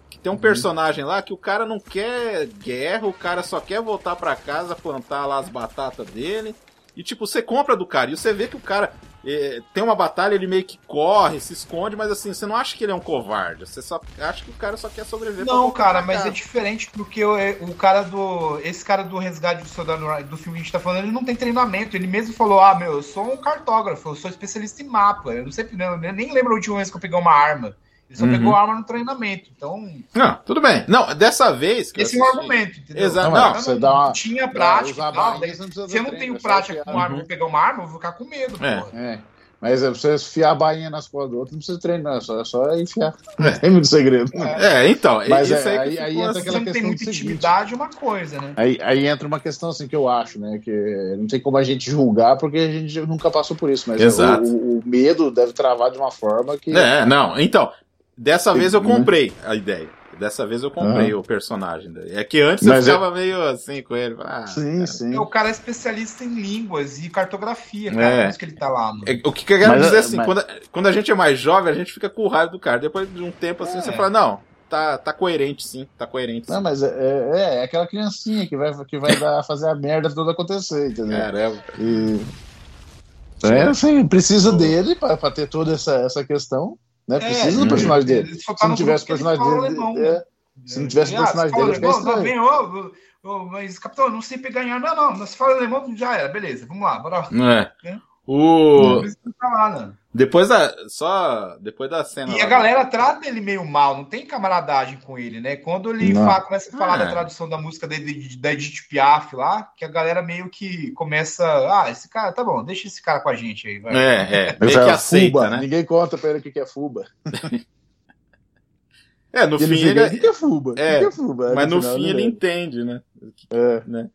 Speaker 2: Que tem um personagem lá que o cara não quer guerra, o cara só quer voltar pra casa, plantar lá as batatas dele. E tipo, você compra do cara e você vê que o cara tem uma batalha, ele meio que corre, se esconde, mas assim, você não acha que ele é um covarde. Você só acha que o cara só quer sobreviver.
Speaker 3: Não, cara, mas
Speaker 2: casa.
Speaker 3: é diferente porque o, é- o cara do. Esse cara do resgate do soldado do filme que a gente tá falando, ele não tem treinamento. Ele mesmo falou: ah, meu, eu sou um cartógrafo, eu sou especialista em mapa. Eu não sei, eu nem lembro a última vez que eu peguei uma arma. Ele só
Speaker 2: Uhum.
Speaker 3: pegou arma no treinamento. Então,
Speaker 2: Não, tudo bem. Não, dessa vez
Speaker 3: esse é o argumento, entendeu?
Speaker 2: Exato,
Speaker 3: O
Speaker 2: não,
Speaker 3: cara
Speaker 4: você dá uma-
Speaker 3: tinha prática e tal, daí,
Speaker 4: não
Speaker 3: se eu não tenho
Speaker 4: é
Speaker 3: prática com arma, vou pegar uma arma, eu vou ficar com medo,
Speaker 2: É.
Speaker 3: porra.
Speaker 4: É. Mas é, pra você enfiar a bainha nas costas do outro, não precisa treinar, é só, é só enfiar. Não tem muito segredo.
Speaker 2: É, então,
Speaker 4: Mas
Speaker 2: isso
Speaker 4: é,
Speaker 2: aí, que
Speaker 4: aí- aí entra.
Speaker 3: Se
Speaker 4: aquela
Speaker 3: você não tem
Speaker 4: questão
Speaker 3: muita
Speaker 4: seguinte.
Speaker 3: intimidade, é uma coisa, né?
Speaker 4: Aí, aí entra uma questão assim que eu acho, né? Que não tem como a gente julgar porque a gente nunca passou por isso, mas
Speaker 2: Exato.
Speaker 4: o, o medo deve travar de uma forma que.
Speaker 2: É, não, então, dessa vez eu
Speaker 4: Né?
Speaker 2: comprei a ideia. Dessa vez eu comprei o personagem. dele. É que antes
Speaker 4: Mas
Speaker 2: eu
Speaker 4: é-
Speaker 2: ficava meio assim com ele. Ah,
Speaker 4: Sim, sim.
Speaker 3: O cara é especialista em línguas e cartografia, cara.
Speaker 2: É.
Speaker 3: Por isso que ele tá lá. Mano.
Speaker 2: É, O que que eu quero
Speaker 4: Mas,
Speaker 2: dizer
Speaker 4: é,
Speaker 2: assim, quando, quando a gente é mais jovem, a gente fica com raiva do cara. Depois de um tempo assim,
Speaker 3: É.
Speaker 2: você fala, não, tá, tá coerente sim, tá coerente sim.
Speaker 4: Não, mas é, é, é aquela criancinha que vai, que vai dar, fazer a merda toda acontecer, entendeu?
Speaker 2: Caramba.
Speaker 4: E. É, assim, precisa dele pra, pra ter toda essa, essa questão. Né? Precisa
Speaker 3: É,
Speaker 4: do personagem dele.
Speaker 3: tá
Speaker 4: Se não tivesse o
Speaker 3: que
Speaker 4: personagem
Speaker 3: ele
Speaker 4: dele.
Speaker 3: alemão,
Speaker 4: é, se não tivesse o
Speaker 3: Ah,
Speaker 4: personagem dele, fica
Speaker 3: alemão?
Speaker 4: Estranho.
Speaker 3: ô, ô, mas, capitão, eu não sei pegar em arma. Não, não, você fala alemão, já era, beleza, vamos lá, bora.
Speaker 2: É.
Speaker 3: É.
Speaker 2: O...
Speaker 3: Tá lá, né?
Speaker 2: Depois da. Só. Depois da cena.
Speaker 3: E
Speaker 2: lá
Speaker 3: a galera trata ele meio mal, não tem camaradagem com ele, né? Quando ele
Speaker 4: Não.
Speaker 3: fa- começa a falar
Speaker 2: É.
Speaker 3: da tradução da música de- da Edith Piaf lá, que a galera meio que começa. Ah, esse cara, tá bom, deixa esse cara com a gente aí, vai.
Speaker 2: É, é. Meio
Speaker 4: é
Speaker 2: que
Speaker 4: a
Speaker 2: aceita,
Speaker 4: fuba.
Speaker 2: né?
Speaker 4: Ninguém conta pra ele o que que é fuba.
Speaker 2: É, no
Speaker 4: E ele
Speaker 2: fim ele.
Speaker 4: o que é fuba?
Speaker 2: É,
Speaker 4: que é fuba?
Speaker 2: Mas no
Speaker 4: final
Speaker 2: fim ele entende, né?
Speaker 4: É.
Speaker 2: né?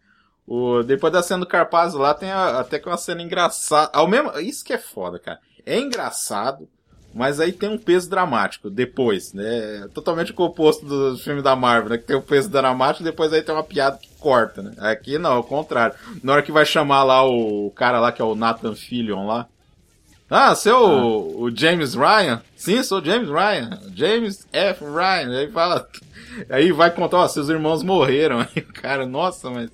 Speaker 2: O, depois da cena do Carpazzo lá, tem a- até que uma cena engraçada. Ao mesmo, isso que é foda, cara. É engraçado, mas aí tem um peso dramático depois, né? Totalmente o oposto do filme da Marvel, né? Que tem o peso dramático depois aí tem uma piada que corta, né? Aqui não, é o contrário. Na hora que vai chamar lá o cara lá que é o Nathan Fillion lá. Ah, seu o James Ryan? Sim, sou James Ryan. James F. Ryan. Aí fala. Aí vai contar, ó, seus irmãos morreram. Aí o cara, nossa, mas.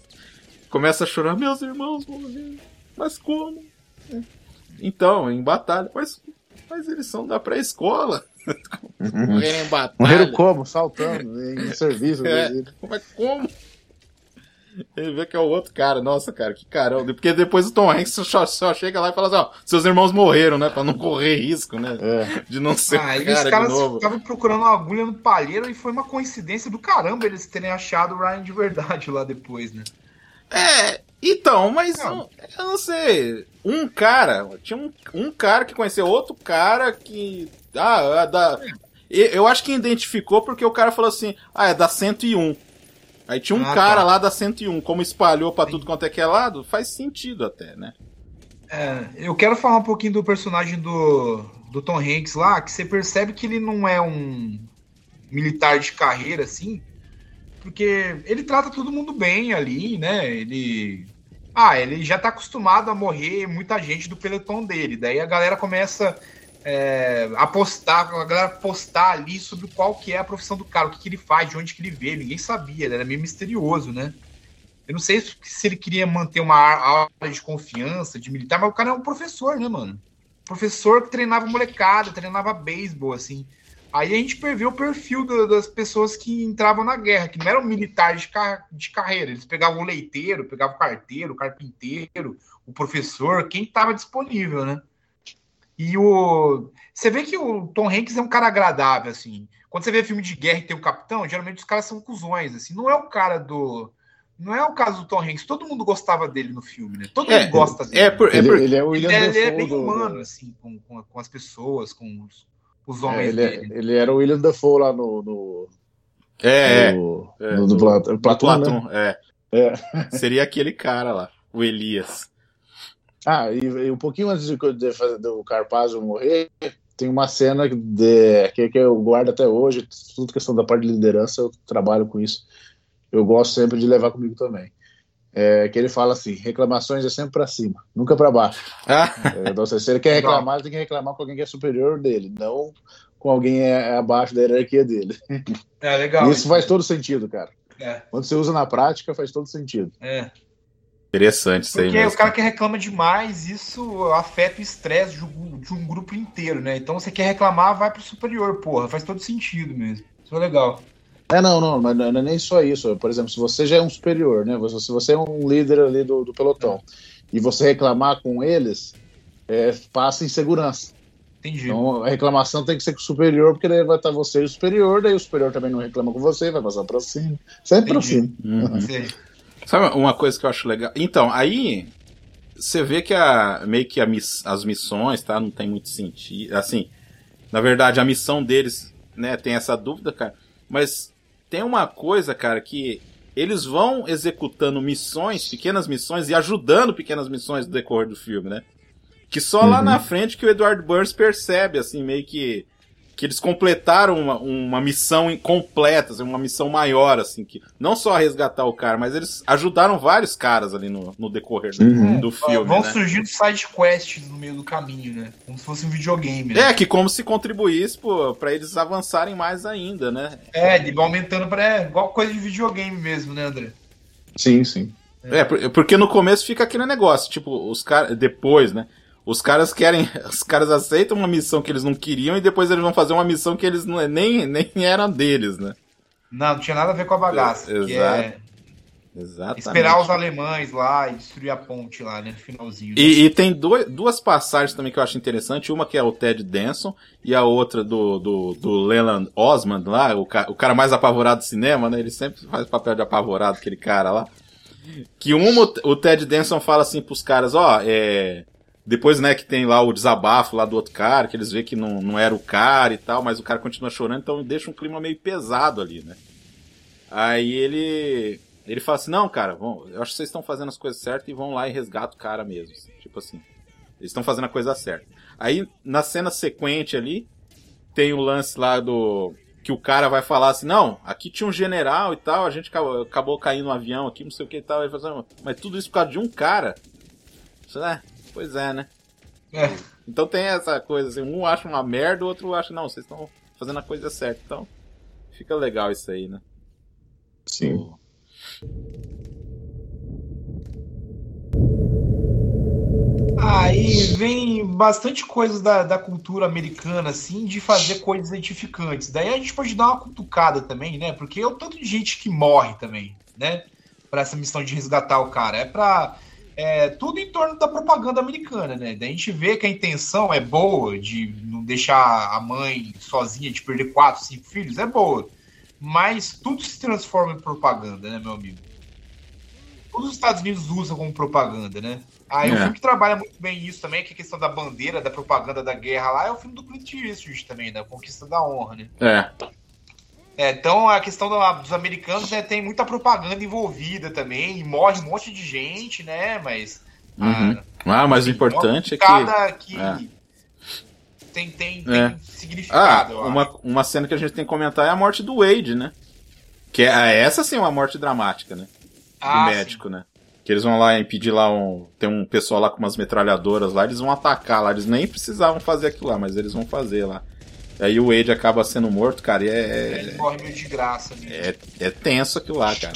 Speaker 2: Começa a chorar, meus irmãos morreram. Mas como? Então, em batalha. Mas, mas eles são da pré-escola. Morreram em batalha.
Speaker 4: Morreram como? Saltando, em serviço.
Speaker 2: É.
Speaker 4: inclusive.
Speaker 2: Mas como? Ele vê que é o outro cara. Nossa, cara, que caramba. Porque depois o Tom Hanks só, só chega lá e fala assim, ó, seus irmãos morreram, né? Pra não correr risco, né?
Speaker 4: É.
Speaker 2: De não ser
Speaker 3: Ah, e os
Speaker 2: cara de
Speaker 3: caras
Speaker 2: novo.
Speaker 3: estavam procurando uma agulha no palheiro e foi uma coincidência do caramba eles terem achado o Ryan de verdade lá depois, né?
Speaker 2: É, então, mas
Speaker 3: Não.
Speaker 2: eu, não sei. Um cara, tinha um, um cara que conheceu outro cara que. Ah, é da. Eu acho que identificou porque o cara falou assim: ah, é da 101. Aí tinha um
Speaker 3: Ah,
Speaker 2: cara
Speaker 3: tá.
Speaker 2: lá da 101, como espalhou pra tudo quanto é que é lado, faz sentido até, né?
Speaker 3: É, eu quero falar um pouquinho do personagem do, do Tom Hanks lá, que você percebe que ele não é um militar de carreira, assim, porque ele trata todo mundo bem ali, né? Ele. Ah, ele já tá acostumado a morrer muita gente do peloton dele. Daí a galera começa é, a postar, a galera postar ali sobre qual que é a profissão do cara, o que, que ele faz, de onde que ele vê. Ninguém sabia, ele era meio misterioso, né? Eu não sei se ele queria manter uma aula de confiança, de militar, mas o cara é um professor, né, mano? Professor que treinava molecada, treinava beisebol, assim. Aí a gente prevê o perfil do- das pessoas que entravam na guerra, que não eram militares de, car- de carreira. Eles pegavam o leiteiro, pegavam o carteiro, o carpinteiro, o professor, quem estava disponível, né? E o. Você vê que o Tom Hanks é um cara agradável, assim. Quando você vê filme de guerra e tem o capitão, geralmente os caras são cuzões, assim. Não é o cara do. Não é o caso do Tom Hanks. Todo mundo gostava dele no filme, né? Todo
Speaker 2: É,
Speaker 3: mundo gosta dele.
Speaker 2: É, por, é
Speaker 4: Ele,
Speaker 2: por-
Speaker 4: ele é o
Speaker 3: Ele,
Speaker 4: William
Speaker 3: é, ele é bem humano, assim, com, com, com as pessoas, com os, os
Speaker 4: É,
Speaker 3: homens
Speaker 4: ele, é-
Speaker 3: dele.
Speaker 4: ele era o William Dafoe lá no. no,
Speaker 2: é, é,
Speaker 4: no,
Speaker 2: é,
Speaker 4: no, Plat- Platão, né?
Speaker 2: Platão, é.
Speaker 4: É.
Speaker 2: Seria aquele cara lá, o Elias.
Speaker 4: Ah, e, e um pouquinho antes de, de fazer do Carpazzo morrer, tem uma cena de, que, que eu guardo até hoje, tudo questão da parte de liderança, eu trabalho com isso. Eu gosto sempre de levar comigo também. É, que ele fala assim: reclamações é sempre pra cima, nunca pra baixo.
Speaker 2: Ah,
Speaker 4: É, então, se ele quer reclamar, ele tem que reclamar com alguém que é superior dele, não com alguém é, abaixo da hierarquia dele.
Speaker 3: É legal.
Speaker 4: Isso faz todo sentido, cara.
Speaker 3: É,
Speaker 4: Quando você usa na prática, faz todo sentido.
Speaker 3: é.
Speaker 2: interessante isso aí
Speaker 3: Porque o cara que reclama demais, isso afeta o estresse de um, de um grupo inteiro, né? Então você quer reclamar, vai pro superior, porra. Faz todo sentido mesmo. Isso é legal.
Speaker 4: É, não, não, mas não é nem só isso. Por exemplo, se você já é um superior, né? Se se você é um líder ali do, do pelotão e você reclamar com eles, é, passa insegurança.
Speaker 3: Entendi.
Speaker 4: Então a reclamação tem que ser com o superior, porque daí vai estar você e o superior, daí o superior também não reclama com você, vai passar pra cima. Sempre pra
Speaker 3: Entendi.
Speaker 4: cima.
Speaker 2: Uhum.
Speaker 3: Sei.
Speaker 2: Sabe uma coisa que eu acho legal? Então, aí você vê que a, meio que a miss- as missões, tá? Não tem muito sentido. Assim, na verdade, a missão deles, né, tem essa dúvida, cara. Mas tem uma coisa, cara, que eles vão executando missões, pequenas missões, e ajudando pequenas missões no decorrer do filme, né? Que só lá
Speaker 4: Uhum.
Speaker 2: na frente que o Edward Burns percebe, assim, meio que. Que eles completaram uma, uma missão completa, assim, uma missão maior, assim, que não só resgatar o cara, mas eles ajudaram vários caras ali no, no decorrer do,
Speaker 4: Uhum.
Speaker 2: do filme.
Speaker 3: Vão
Speaker 2: né?
Speaker 3: surgindo side quests no meio do caminho, né? Como se fosse um videogame. né?
Speaker 2: É, que como se contribuísse pô, pra eles avançarem mais ainda, né?
Speaker 3: É, de aumentando pra. É, igual coisa de videogame mesmo, né, André?
Speaker 4: Sim, sim.
Speaker 2: É, por- porque no começo fica aquele negócio, tipo, os caras. Depois, né? Os caras querem. Os caras aceitam uma missão que eles não queriam e depois eles vão fazer uma missão que eles não, nem, nem eram deles, né?
Speaker 3: Não, não tinha nada a ver com a bagaça.
Speaker 2: É,
Speaker 3: que
Speaker 2: exato.
Speaker 3: é
Speaker 2: Exatamente.
Speaker 3: esperar os alemães lá e destruir a ponte lá, né? No finalzinho. né?
Speaker 2: E, e tem dois- duas passagens também que eu acho interessante. Uma que é o Ted Danson e a outra do, do, do Leland Osmond lá, o, ca- o cara mais apavorado do cinema, né? Ele sempre faz papel de apavorado, aquele cara lá. Que uma, o Ted Danson fala assim pros caras, ó, é. Depois, né, que tem lá o desabafo lá do outro cara, que eles vê que não, não era o cara e tal, mas o cara continua chorando, então deixa um clima meio pesado ali, né? Aí ele. Ele fala assim, não, cara, vão, eu acho que vocês estão fazendo as coisas certas e vão lá e resgata o cara mesmo. assim, tipo assim. Eles estão fazendo a coisa certa. Aí, na cena sequente ali, tem o lance lá do. Que o cara vai falar assim, não, aqui tinha um general e tal, a gente acabou, acabou caindo no avião aqui, não sei o que e tal. Fala assim, mas tudo isso por causa de um cara. Isso, é, pois é, né?
Speaker 3: É.
Speaker 2: Então tem essa coisa assim, um acha uma merda, o outro acha, não, vocês estão fazendo a coisa certa. Então, fica legal isso aí, né?
Speaker 4: Sim.
Speaker 3: Aí vem bastante coisa da, da cultura americana, assim, de fazer coisas edificantes. Daí a gente pode dar uma cutucada também, né? Porque é o tanto de gente que morre também, né? Pra essa missão de resgatar o cara. É pra. É, tudo em torno da propaganda americana, né? Daí a gente vê que a intenção é boa de não deixar a mãe sozinha, de perder quatro, cinco filhos, é boa. Mas tudo se transforma em propaganda, né, meu amigo? Todos os Estados Unidos usam como propaganda, né? Aí o
Speaker 2: É.
Speaker 3: filme que trabalha muito bem isso também, que é a questão da bandeira, da propaganda da guerra lá, é o filme do Clint Eastwood também, da Conquista da Honra, né?
Speaker 2: É.
Speaker 3: É, então a questão da- dos americanos né, tem muita propaganda envolvida também, e morre um monte de gente, né? Mas.
Speaker 2: Uhum.
Speaker 3: ah,
Speaker 2: Ah, mas o importante é que.
Speaker 3: cada que
Speaker 2: é.
Speaker 3: tem, tem,
Speaker 2: É.
Speaker 3: tem
Speaker 2: Ah,
Speaker 3: significado. acho.
Speaker 2: uma, uma cena que a gente tem que comentar é a morte do Wade, né? Que é essa sim é uma morte dramática, né? Do
Speaker 3: Ah, sim.
Speaker 2: médico, né? Que eles vão lá impedir lá um. Tem um pessoal lá com umas metralhadoras lá, eles vão atacar lá. Eles nem precisavam fazer aquilo lá, mas eles vão fazer lá. Aí o Wade acaba sendo morto, cara, e
Speaker 3: Ele
Speaker 2: é.
Speaker 3: morre meio de graça. Né?
Speaker 2: É, é tenso aquilo lá, cara.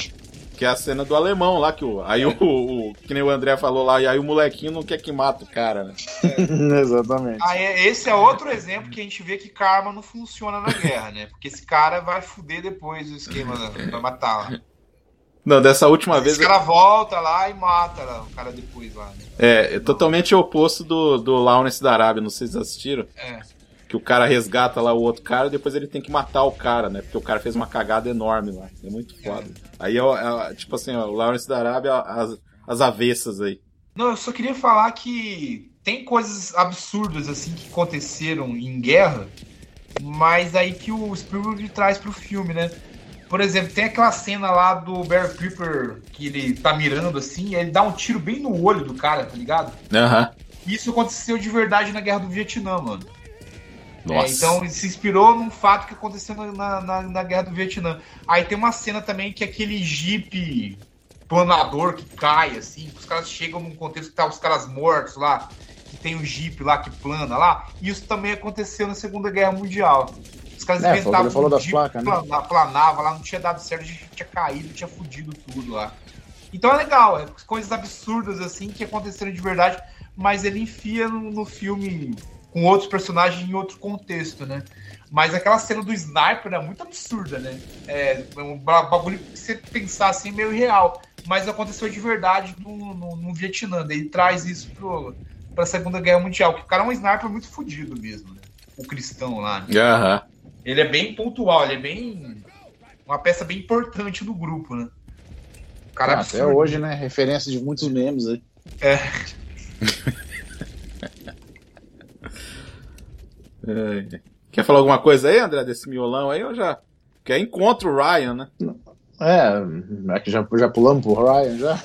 Speaker 2: Que é a cena do alemão lá, que o. Aí o, o- Que nem o André falou lá, e aí o molequinho não quer que mata o cara, né?
Speaker 4: Exatamente.
Speaker 3: Ah, é- esse é outro exemplo que a gente vê que karma não funciona na guerra, né? Porque esse cara vai fuder depois o esquema, vai matar lá.
Speaker 2: Não, dessa última
Speaker 3: Esse
Speaker 2: vez.
Speaker 3: cara volta lá e mata lá, o cara depois lá. Né?
Speaker 2: É, é totalmente oposto do, do Lawrence da Arábia, não sei se vocês assistiram.
Speaker 3: É.
Speaker 2: Que o cara resgata lá o outro cara e depois ele tem que matar o cara, né? Porque o cara fez uma cagada enorme lá. É muito foda. Aí, o- é, tipo assim, ó, o Lawrence da Arábia, as, as avessas aí.
Speaker 3: Não, eu só queria falar que tem coisas absurdas assim que aconteceram em guerra, mas aí que o Spielberg traz pro filme, né? Por exemplo, tem aquela cena lá do Barry Creeper que ele tá mirando assim, e ele dá um tiro bem no olho do cara, tá ligado?
Speaker 2: Aham.
Speaker 3: Isso aconteceu de verdade na Guerra do Vietnã, mano.
Speaker 2: Nossa.
Speaker 3: É, então ele se inspirou num fato que aconteceu na, na, na Guerra do Vietnã. Aí tem uma cena também que é aquele jeep planador que cai, assim, que os caras chegam num contexto que tá os caras mortos lá, que tem o jeep lá que plana lá. E isso também aconteceu na Segunda Guerra Mundial. Os caras
Speaker 4: É,
Speaker 3: inventavam
Speaker 4: falou
Speaker 3: um
Speaker 4: das
Speaker 3: jeep
Speaker 4: placas, né?
Speaker 3: plana- planava lá, não tinha dado certo, a gente tinha caído, tinha fudido tudo lá. Então é legal, é coisas absurdas assim que aconteceram de verdade, mas ele enfia no, no filme com outros personagens em outro contexto, né? Mas aquela cena do sniper é muito absurda, né? É um ba- bagulho que você pensar assim meio real, mas aconteceu de verdade no, no, no Vietnã. Daí ele traz isso pro, pra Segunda Guerra Mundial, que o cara é um sniper muito fodido mesmo, né? O cristão lá. né?
Speaker 2: Aham.
Speaker 3: Ele é bem pontual, ele é bem. Uma peça bem importante do grupo, né? O cara é
Speaker 4: Ah, até
Speaker 3: absurdo.
Speaker 4: hoje, né? Referência de muitos memes aí.
Speaker 3: É.
Speaker 2: É. Quer falar alguma coisa aí, André, desse miolão aí? Ou já. Quer encontro o Ryan, né?
Speaker 4: É, é que já, já pulamos pro Ryan já.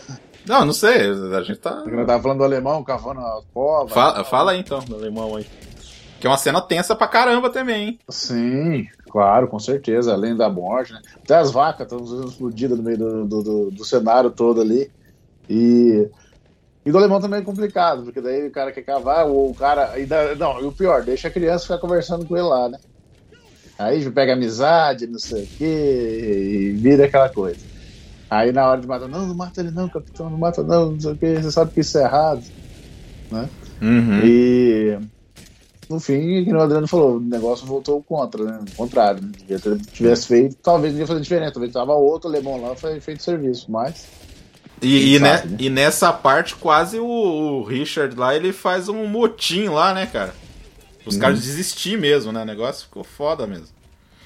Speaker 2: Não, não sei. A gente tá.
Speaker 4: Eu tava falando do alemão cavando a cova.
Speaker 2: Fala, fala aí então, do alemão aí. Que é uma cena tensa pra caramba também, hein?
Speaker 4: Sim, claro, com certeza. Além da morte, né? Até as vacas estão explodidas no meio do, do, do- do cenário todo ali. E. E do alemão também é complicado, porque daí o cara quer cavar, ou o cara. E dá- não, e o pior, deixa a criança ficar conversando com ele lá, né? Aí pega amizade, não sei o quê, e vira aquela coisa. Aí na hora de matar, não, não mata ele não, capitão, não mata não, não sei o quê, você sabe que isso é errado.
Speaker 2: Uhum.
Speaker 4: E no fim, que o Adriano falou, o negócio voltou contra, né? O contrário, né? Tivesse feito, talvez não ia fazer diferente, talvez tava outro alemão lá, foi feito serviço, mas.
Speaker 2: E, e,
Speaker 4: sabe, né?
Speaker 2: e nessa parte, quase o, o Richard lá, ele faz um motim lá, né, cara? Os
Speaker 4: Uhum.
Speaker 2: caras desistir mesmo, né? O negócio ficou foda mesmo.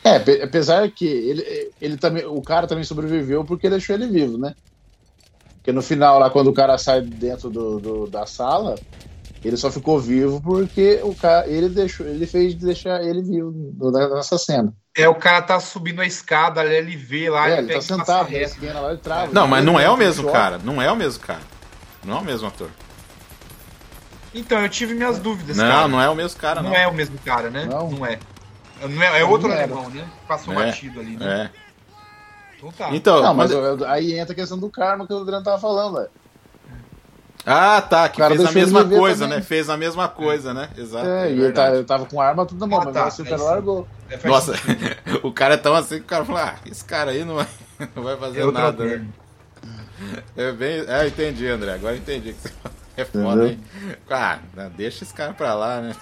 Speaker 4: É, pe- apesar que ele, ele também, o cara também sobreviveu porque deixou ele vivo, né? Porque no final, lá, quando o cara sai dentro do, do- da sala, ele só ficou vivo porque o cara, ele deixou, ele fez deixar ele vivo nessa cena.
Speaker 3: É, o cara tá subindo a escada, ali, ele vê lá,
Speaker 4: É,
Speaker 3: ele
Speaker 4: ele
Speaker 3: pega
Speaker 4: tá sentado esquina lá, ele trava.
Speaker 2: Não, mas não é o
Speaker 4: Ele
Speaker 2: mesmo cara. Não é o mesmo cara. Não é o mesmo ator.
Speaker 3: Então, eu tive minhas dúvidas,
Speaker 2: Não,
Speaker 3: cara.
Speaker 2: não é o mesmo cara, não.
Speaker 3: Não é o mesmo cara, né?
Speaker 4: Não.
Speaker 3: Não, é. Não é, é outro
Speaker 4: Não era.
Speaker 3: alemão, né? Passou
Speaker 2: É.
Speaker 3: batido ali, né?
Speaker 2: É.
Speaker 3: Então tá.
Speaker 2: Então,
Speaker 4: Não, mas
Speaker 2: mas-
Speaker 4: eu- aí entra a questão do karma que o Adriano tava falando, velho.
Speaker 2: Ah, tá, que
Speaker 4: O cara
Speaker 2: fez a mesma coisa,
Speaker 4: também.
Speaker 2: né? Fez a mesma coisa, né? Exato.
Speaker 4: É,
Speaker 2: é
Speaker 4: e ele, tá,
Speaker 2: verdade.
Speaker 4: ele tava com arma tudo na mão,
Speaker 3: Ah,
Speaker 4: mas
Speaker 3: tá,
Speaker 4: assim o cara largou.
Speaker 3: É,
Speaker 2: Nossa, o cara é tão assim que o cara fala, ah, esse cara aí não vai, não vai fazer
Speaker 3: É
Speaker 2: nada. né? É bem. É, entendi, André. Agora entendi que você é foda, hein? Ah, deixa esse cara pra lá, né?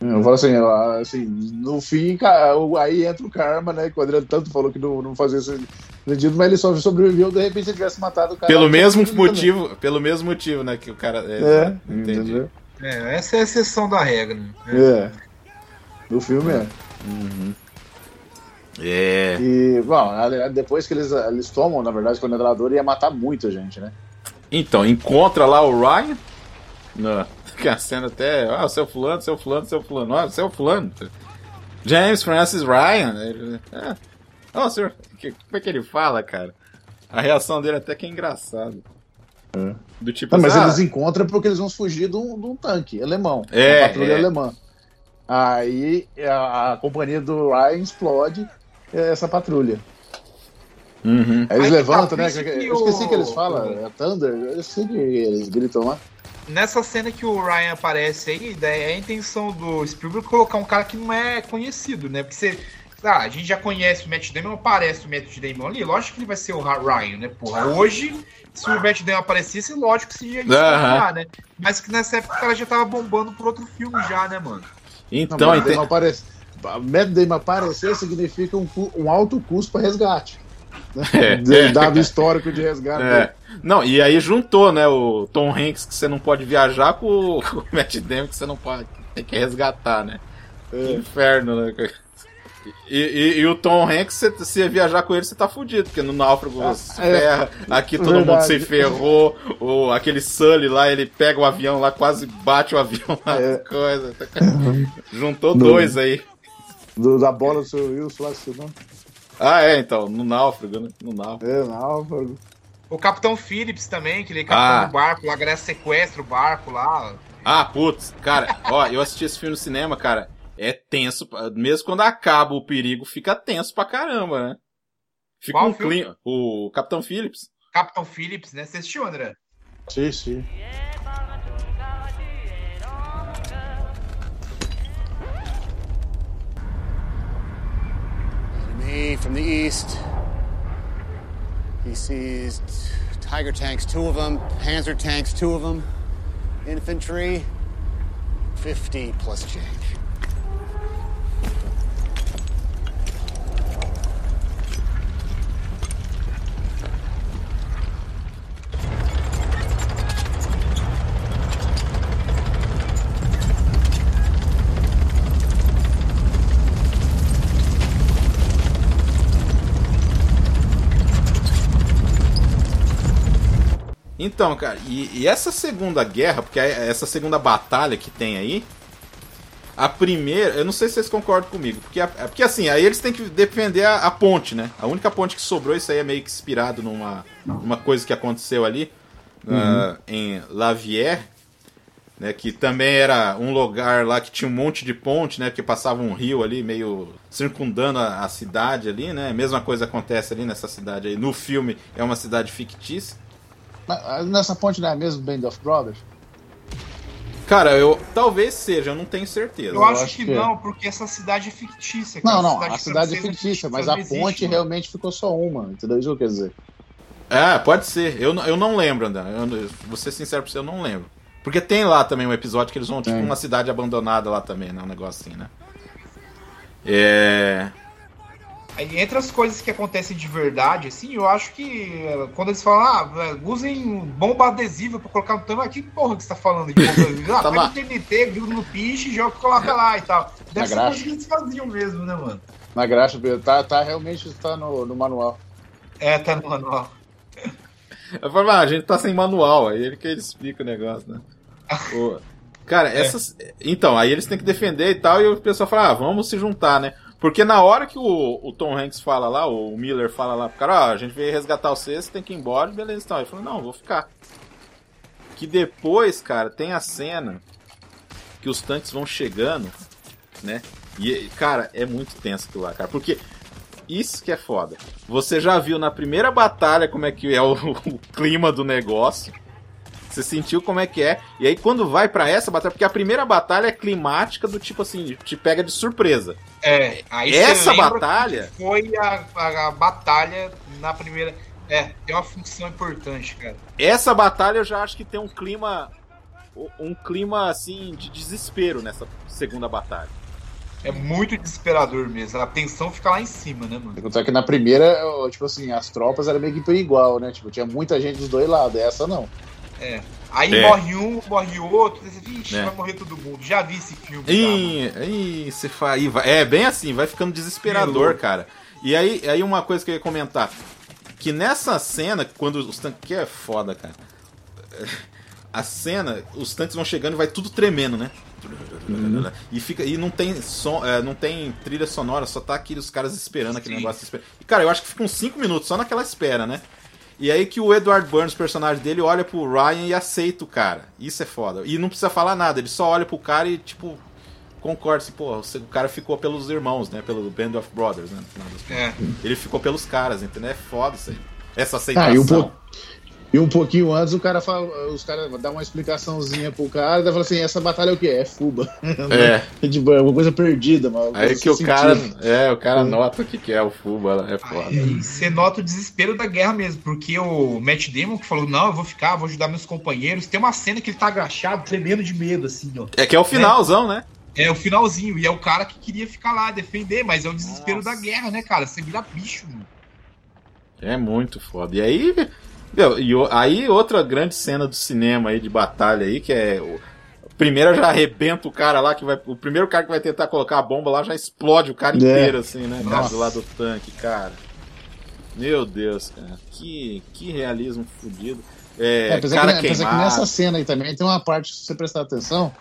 Speaker 4: Eu falo assim, eu, assim, no fim, aí entra o karma, né? Que o Adriano tanto falou que não, não fazia mas ele só sobreviveu, de repente, se ele tivesse matado o cara.
Speaker 2: Pelo mesmo motivo, pelo mesmo motivo, né? Que o cara. É,
Speaker 4: também. É, entendeu?
Speaker 3: É, essa é a exceção da regra. Né?
Speaker 4: É. No filme é.
Speaker 2: É.
Speaker 4: E, bom, depois que eles, eles tomam, na verdade, que o Nedrador ia matar muita gente, né?
Speaker 2: Então, encontra lá o Ryan. Não, que a cena até. Ah, seu fulano, seu fulano, seu fulano. Ah, seu fulano. James Francis Ryan. Ele, é. Ó, senhor. que- como é que ele fala, cara? A reação dele até que é engraçado. Do tipo
Speaker 4: Não, mas
Speaker 2: assim,
Speaker 4: eles
Speaker 2: ah,
Speaker 4: encontram porque eles vão fugir de um, de um tanque alemão.
Speaker 2: É,
Speaker 4: uma patrulha
Speaker 2: é.
Speaker 4: alemã. Aí a, a companhia do Ryan explode é, essa patrulha.
Speaker 2: uhum.
Speaker 4: Aí eles
Speaker 3: Aí que
Speaker 4: levantam,
Speaker 3: tá,
Speaker 4: né?
Speaker 3: que
Speaker 4: Eu esqueci
Speaker 3: o-
Speaker 4: que eles falam, é Thunder, eu sei que eles gritam lá.
Speaker 3: Nessa cena que o Ryan aparece aí, daí é a intenção do Spielberg colocar um cara que não é conhecido, né? Porque você. Ah, a gente já conhece o Matt Damon, aparece o Matt Damon ali, lógico que ele vai ser o Ryan, né? Porra, hoje, se o Matt Damon aparecesse, lógico que se ia desconfiar, né? Mas que nessa época o cara já tava bombando por outro filme já, né, mano?
Speaker 2: Então,
Speaker 4: Matt
Speaker 2: ente-
Speaker 4: Damon aparece. Matt Damon aparecer significa um, um alto custo para resgate. É, de, dado histórico de resgate.
Speaker 2: É. Não, e aí juntou, né, o Tom Hanks que você não pode viajar com o, com o Matt Damon que você não pode, tem que resgatar, né?
Speaker 4: É.
Speaker 2: Que inferno, né? E, e, e o Tom Hanks, se você viajar com ele, você tá fudido, porque no náufrago você se
Speaker 4: é.
Speaker 2: ferra, aqui todo
Speaker 4: Verdade.
Speaker 2: mundo se ferrou, o, aquele Sully lá, ele pega o avião lá, quase bate o avião lá,
Speaker 4: É.
Speaker 2: coisa. Juntou
Speaker 4: No-
Speaker 2: dois aí.
Speaker 4: Do, da bola do seu Wilson lá, que não.
Speaker 2: Ah, é, então, no náufrago, né? No náufrago.
Speaker 4: É, não,
Speaker 3: O Capitão Phillips também, que ele é capitão
Speaker 2: Ah.
Speaker 3: do barco lá, a galera sequestra o barco lá.
Speaker 2: Ah, putz, cara, ó, eu assisti esse filme no cinema, cara. É tenso, mesmo quando acaba o perigo, fica tenso pra caramba, né? Fica
Speaker 3: Qual
Speaker 2: um
Speaker 3: filme?
Speaker 2: clima. O Capitão Phillips.
Speaker 3: Capitão Phillips, né? Você assistiu, André?
Speaker 4: Sim, sim.
Speaker 5: Me from the east. He sees Tiger tanks, two of them. Panzer tanks, two of them. Infantry, 50 plus change.
Speaker 2: Então, cara, e, e essa segunda guerra, porque é- essa segunda batalha que tem aí, a primeira, eu não sei se vocês concordam comigo, porque, a- porque assim, aí eles têm que defender a, a ponte, né? A única ponte que sobrou, isso aí é meio que inspirado numa, numa coisa que aconteceu ali ah, em Lavier, né? Que também era um lugar lá que tinha um monte de ponte, né? Porque passava um rio ali, meio circundando a, a cidade ali, né? A mesma coisa acontece ali nessa cidade aí. No filme é uma cidade fictícia.
Speaker 4: Mas, Nessa ponte não é mesmo Band of Brothers?
Speaker 2: Cara, eu talvez seja, eu não tenho certeza.
Speaker 3: Eu, acho,
Speaker 4: acho
Speaker 3: que,
Speaker 4: que é.
Speaker 3: não, porque essa cidade é fictícia.
Speaker 4: Não,
Speaker 3: cara.
Speaker 4: não, a
Speaker 3: de
Speaker 4: cidade é fictícia, mas a
Speaker 3: existe,
Speaker 4: ponte
Speaker 3: mano.
Speaker 4: realmente ficou só uma, entendeu? Isso que eu quero dizer.
Speaker 2: É, pode ser. Eu, não- eu não lembro, André. Eu, eu- vou ser sincero pra você, eu não lembro. Porque tem lá também um episódio que eles vão, tipo, uma cidade abandonada lá também, né? Um negócio assim, né? É.
Speaker 3: Entre as coisas que acontecem de verdade, assim, eu acho que eh, quando eles falam, ah, eh, usem bomba adesiva pra colocar no tanque, ah, que porra que você tá falando de bomba adesiva? Ah,
Speaker 2: Tá
Speaker 3: pega o TNT, gruda no piche e joga coloca lá e tal. Deve
Speaker 4: Na
Speaker 3: ser coisa que eles faziam mesmo, né, mano?
Speaker 4: Na graxa, tá, tá realmente tá no, no manual.
Speaker 3: É, tá no manual.
Speaker 2: Eu falo, ah, a gente tá sem manual, aí ele que ele explica o negócio, né? O- Cara, essas. Então, aí eles têm que defender e tal, e o pessoal fala, ah, vamos se juntar, né? Porque na hora que o, o Tom Hanks fala lá, o Miller fala lá pro cara, ó, a gente veio resgatar você, você tem que ir embora, beleza, então. Ele falou, não, vou ficar. Que depois, cara, tem a cena que os tanques vão chegando, né? E, cara, é muito tenso aquilo lá, cara. Porque isso que é foda. Você já viu na primeira batalha como é que é o, o clima do negócio. Você sentiu como é que é. E aí quando vai pra essa batalha, porque a primeira batalha é climática do tipo assim, te pega de surpresa.
Speaker 3: É,
Speaker 2: Essa batalha-
Speaker 3: Foi a, a, a batalha na primeira. É, tem uma função importante, cara.
Speaker 2: Essa batalha eu já acho que tem um clima um clima assim de desespero nessa segunda batalha.
Speaker 3: É muito desesperador mesmo. A tensão fica lá em cima, né, mano?
Speaker 4: Só que na primeira, tipo assim, as tropas eram meio que igual, né? Tipo, tinha muita gente dos dois lados. Essa não.
Speaker 3: É. Aí
Speaker 2: É.
Speaker 3: morre um, morre outro. Você Vixe,
Speaker 2: É.
Speaker 3: vai morrer todo mundo. Já vi esse filme.
Speaker 2: Ih, ih, você fa... aí vai- É bem assim, vai ficando desesperador,
Speaker 3: Melou.
Speaker 2: cara. E aí, aí uma coisa que eu ia comentar. Que nessa cena, quando os tanques. Que é foda, cara. A cena, os tanques vão chegando e vai tudo tremendo, né? E, fica, e não tem som, é, não tem trilha sonora, só tá aqui os caras esperando aquele
Speaker 3: Sim.
Speaker 2: negócio. E, cara, eu acho que fica uns 5 minutos só naquela espera, né? E aí que o Edward Burns, personagem dele, olha pro Ryan e aceita o cara. Isso é foda. E não precisa falar nada, ele só olha pro cara e, tipo, concorda. Assim, Pô, o cara ficou pelos irmãos, né? Pelo Band of Brothers, né? No final das contas.
Speaker 3: É.
Speaker 2: Ele ficou pelos caras, entendeu? É foda isso aí. Essa aceitação.
Speaker 4: Ah, e um, po- e um pouquinho antes o cara fala, os caras dão uma explicaçãozinha pro cara, daí fala assim, essa batalha é o quê? É Fuba.
Speaker 2: É.
Speaker 4: tipo, é uma coisa perdida, mas
Speaker 2: Aí que o
Speaker 4: sentiu.
Speaker 2: cara. É, o cara nota o que, que é o Fuba, é foda.
Speaker 3: Aí você nota o desespero da guerra mesmo, porque o Matt Damon que falou, não, eu vou ficar, vou ajudar meus companheiros. Tem uma cena que ele tá agachado, tremendo de medo, assim, ó.
Speaker 2: É que é o finalzão, né?
Speaker 3: É o finalzinho, e é o cara que queria ficar lá, defender, mas é o desespero da guerra, né, cara? Você vira bicho, mano.
Speaker 2: É muito foda. E aí, e o- aí outra grande cena do cinema aí de batalha aí, que é. O, primeiro já arrebenta o cara lá, que vai. O primeiro cara que vai tentar colocar a bomba lá já explode o cara
Speaker 4: É.
Speaker 2: inteiro, assim, né? Cara, do lado do tanque, cara. Meu Deus, cara. Que, que realismo fodido. É,
Speaker 4: É, apesar,
Speaker 2: cara
Speaker 4: que, apesar que nessa cena aí também tem uma parte, se você prestar atenção,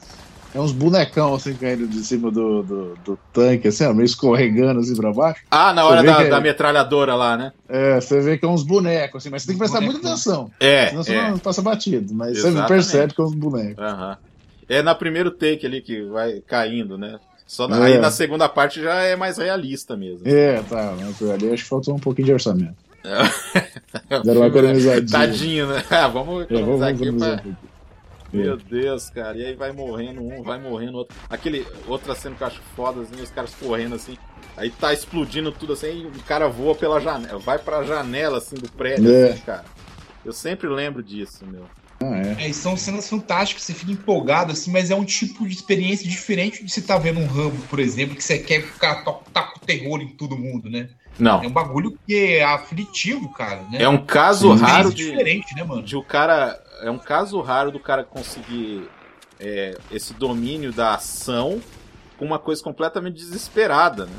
Speaker 4: é uns bonecão assim caindo de cima do, do, do tanque, assim, ó, meio escorregando assim pra baixo.
Speaker 2: Ah, na hora da,
Speaker 4: é-
Speaker 2: da metralhadora lá, né?
Speaker 4: É, você vê que é uns bonecos, assim, mas você tem que prestar muita atenção.
Speaker 2: É,
Speaker 4: Senão você
Speaker 2: é.
Speaker 4: não passa batido, mas
Speaker 2: Exatamente.
Speaker 4: você percebe que é uns bonecos.
Speaker 2: Aham. É na primeiro take ali que vai caindo, né? Só na-
Speaker 4: É.
Speaker 2: Aí na segunda parte já é mais realista mesmo.
Speaker 4: É, tá, mas ali acho que faltou um pouquinho de orçamento. Deram uma economizadinha.
Speaker 2: Tadinho, né? Ah, vamos
Speaker 4: É, vamos
Speaker 2: economizar aqui
Speaker 4: economizar
Speaker 2: pra...
Speaker 4: um pouquinho.
Speaker 2: Meu Deus, cara. E aí vai morrendo um, vai morrendo outro. Aquele outra cena que eu acho foda, assim, os caras correndo assim. Aí tá explodindo tudo assim, e o cara voa pela janela, vai pra janela assim do prédio,
Speaker 4: É.
Speaker 2: assim, cara. Eu sempre lembro disso, meu.
Speaker 4: Ah, é.
Speaker 3: É, são cenas fantásticas, você fica empolgado, assim, mas é um tipo de experiência diferente de você tá vendo um Rambo, por exemplo, que você quer que o cara to- taca o terror em todo mundo, né? É
Speaker 2: Não.
Speaker 3: um bagulho que é aflitivo, cara, né?
Speaker 2: É um caso
Speaker 3: Uma
Speaker 2: raro de,
Speaker 3: diferente, né, mano?
Speaker 2: de o cara. É um caso raro do cara conseguir é, esse domínio da ação com uma coisa completamente desesperada, né?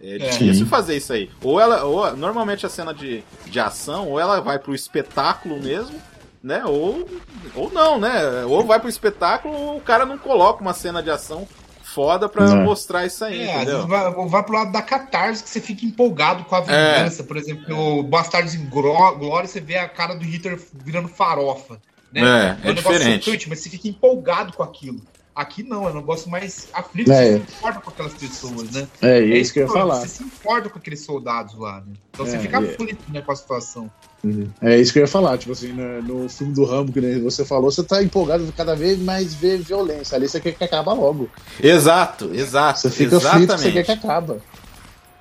Speaker 2: É
Speaker 3: É.
Speaker 2: difícil
Speaker 4: Sim.
Speaker 2: fazer isso aí. Ou ela. Ou, normalmente a cena de, de ação, ou ela vai pro espetáculo mesmo, né? Ou, ou não, né? Ou vai pro espetáculo ou o cara não coloca uma cena de ação foda pra
Speaker 4: Não.
Speaker 2: mostrar isso aí,
Speaker 3: É, às
Speaker 2: entendeu?
Speaker 3: vezes vai, vai pro lado da catarse que você fica empolgado com a
Speaker 2: É.
Speaker 3: vingança. Por exemplo, no Bastardos em Glória, você vê a cara do Hitler virando farofa. Né?
Speaker 2: É, é
Speaker 3: um negócio
Speaker 2: diferente.
Speaker 3: chocante, mas você fica empolgado com aquilo. Aqui não, é um negócio mais aflito,
Speaker 4: É.
Speaker 3: você se importa com aquelas pessoas, né?
Speaker 4: É, e é isso que eu ia falar.
Speaker 3: Você se importa com aqueles soldados lá, né? Então você
Speaker 4: É,
Speaker 3: fica
Speaker 4: e-
Speaker 3: aflito né, com a situação.
Speaker 4: É isso que eu ia falar, tipo assim, no, no filme do Rambo, que você falou, você tá empolgado cada vez mais ver violência. Ali você quer que acabe logo.
Speaker 2: Exato, exato.
Speaker 4: Você fica aflito,
Speaker 2: exatamente.
Speaker 4: você quer que acaba.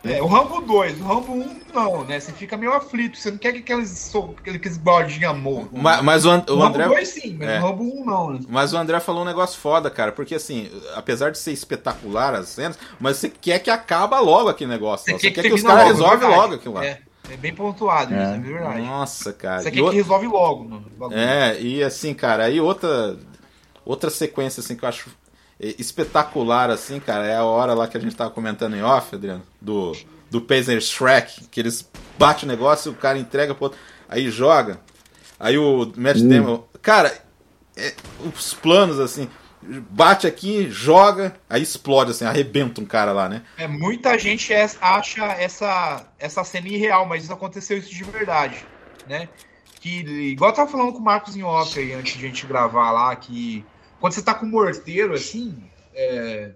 Speaker 3: É, o Rambo 2, o Rambo 1 não, né? Você fica meio aflito, você não quer que aqueles, aqueles bordinhos morram.
Speaker 2: Ma- Mas, o, An-
Speaker 3: o
Speaker 2: o
Speaker 3: Rambo
Speaker 2: André.
Speaker 3: 2 sim, mas
Speaker 2: É.
Speaker 3: o Rambo 1 não, né?
Speaker 2: Mas o André falou um negócio foda, cara, porque assim, apesar de ser espetacular as cenas, mas você quer que acaba logo aquele negócio. ó. Você, quer que, os
Speaker 3: termine
Speaker 2: caras
Speaker 3: logo,
Speaker 2: resolvem logo aquilo lá.
Speaker 3: É, é bem pontuado isso,
Speaker 4: É.
Speaker 3: é verdade.
Speaker 2: Nossa, cara.
Speaker 3: Você
Speaker 2: E
Speaker 3: quer
Speaker 2: o-
Speaker 3: que resolve logo, mano. o bagulho.
Speaker 2: É, e assim, cara, aí outra outra sequência assim que eu acho espetacular assim, cara, é a hora lá que a gente tava comentando em off, Adriano, do do Pacer Shrek, que eles bate o negócio, o cara entrega pro outro, aí joga. Aí o Matt
Speaker 4: Hum.
Speaker 2: Damon, cara, é, os planos assim, bate aqui, joga, aí explode assim, arrebenta um cara lá, né?
Speaker 3: É, muita gente é- acha essa, essa cena irreal, mas isso aconteceu isso de verdade, né? Que, igual eu tava falando com o Marcos em off aí, antes de a gente gravar lá, que quando você tá com morteiro, assim, é,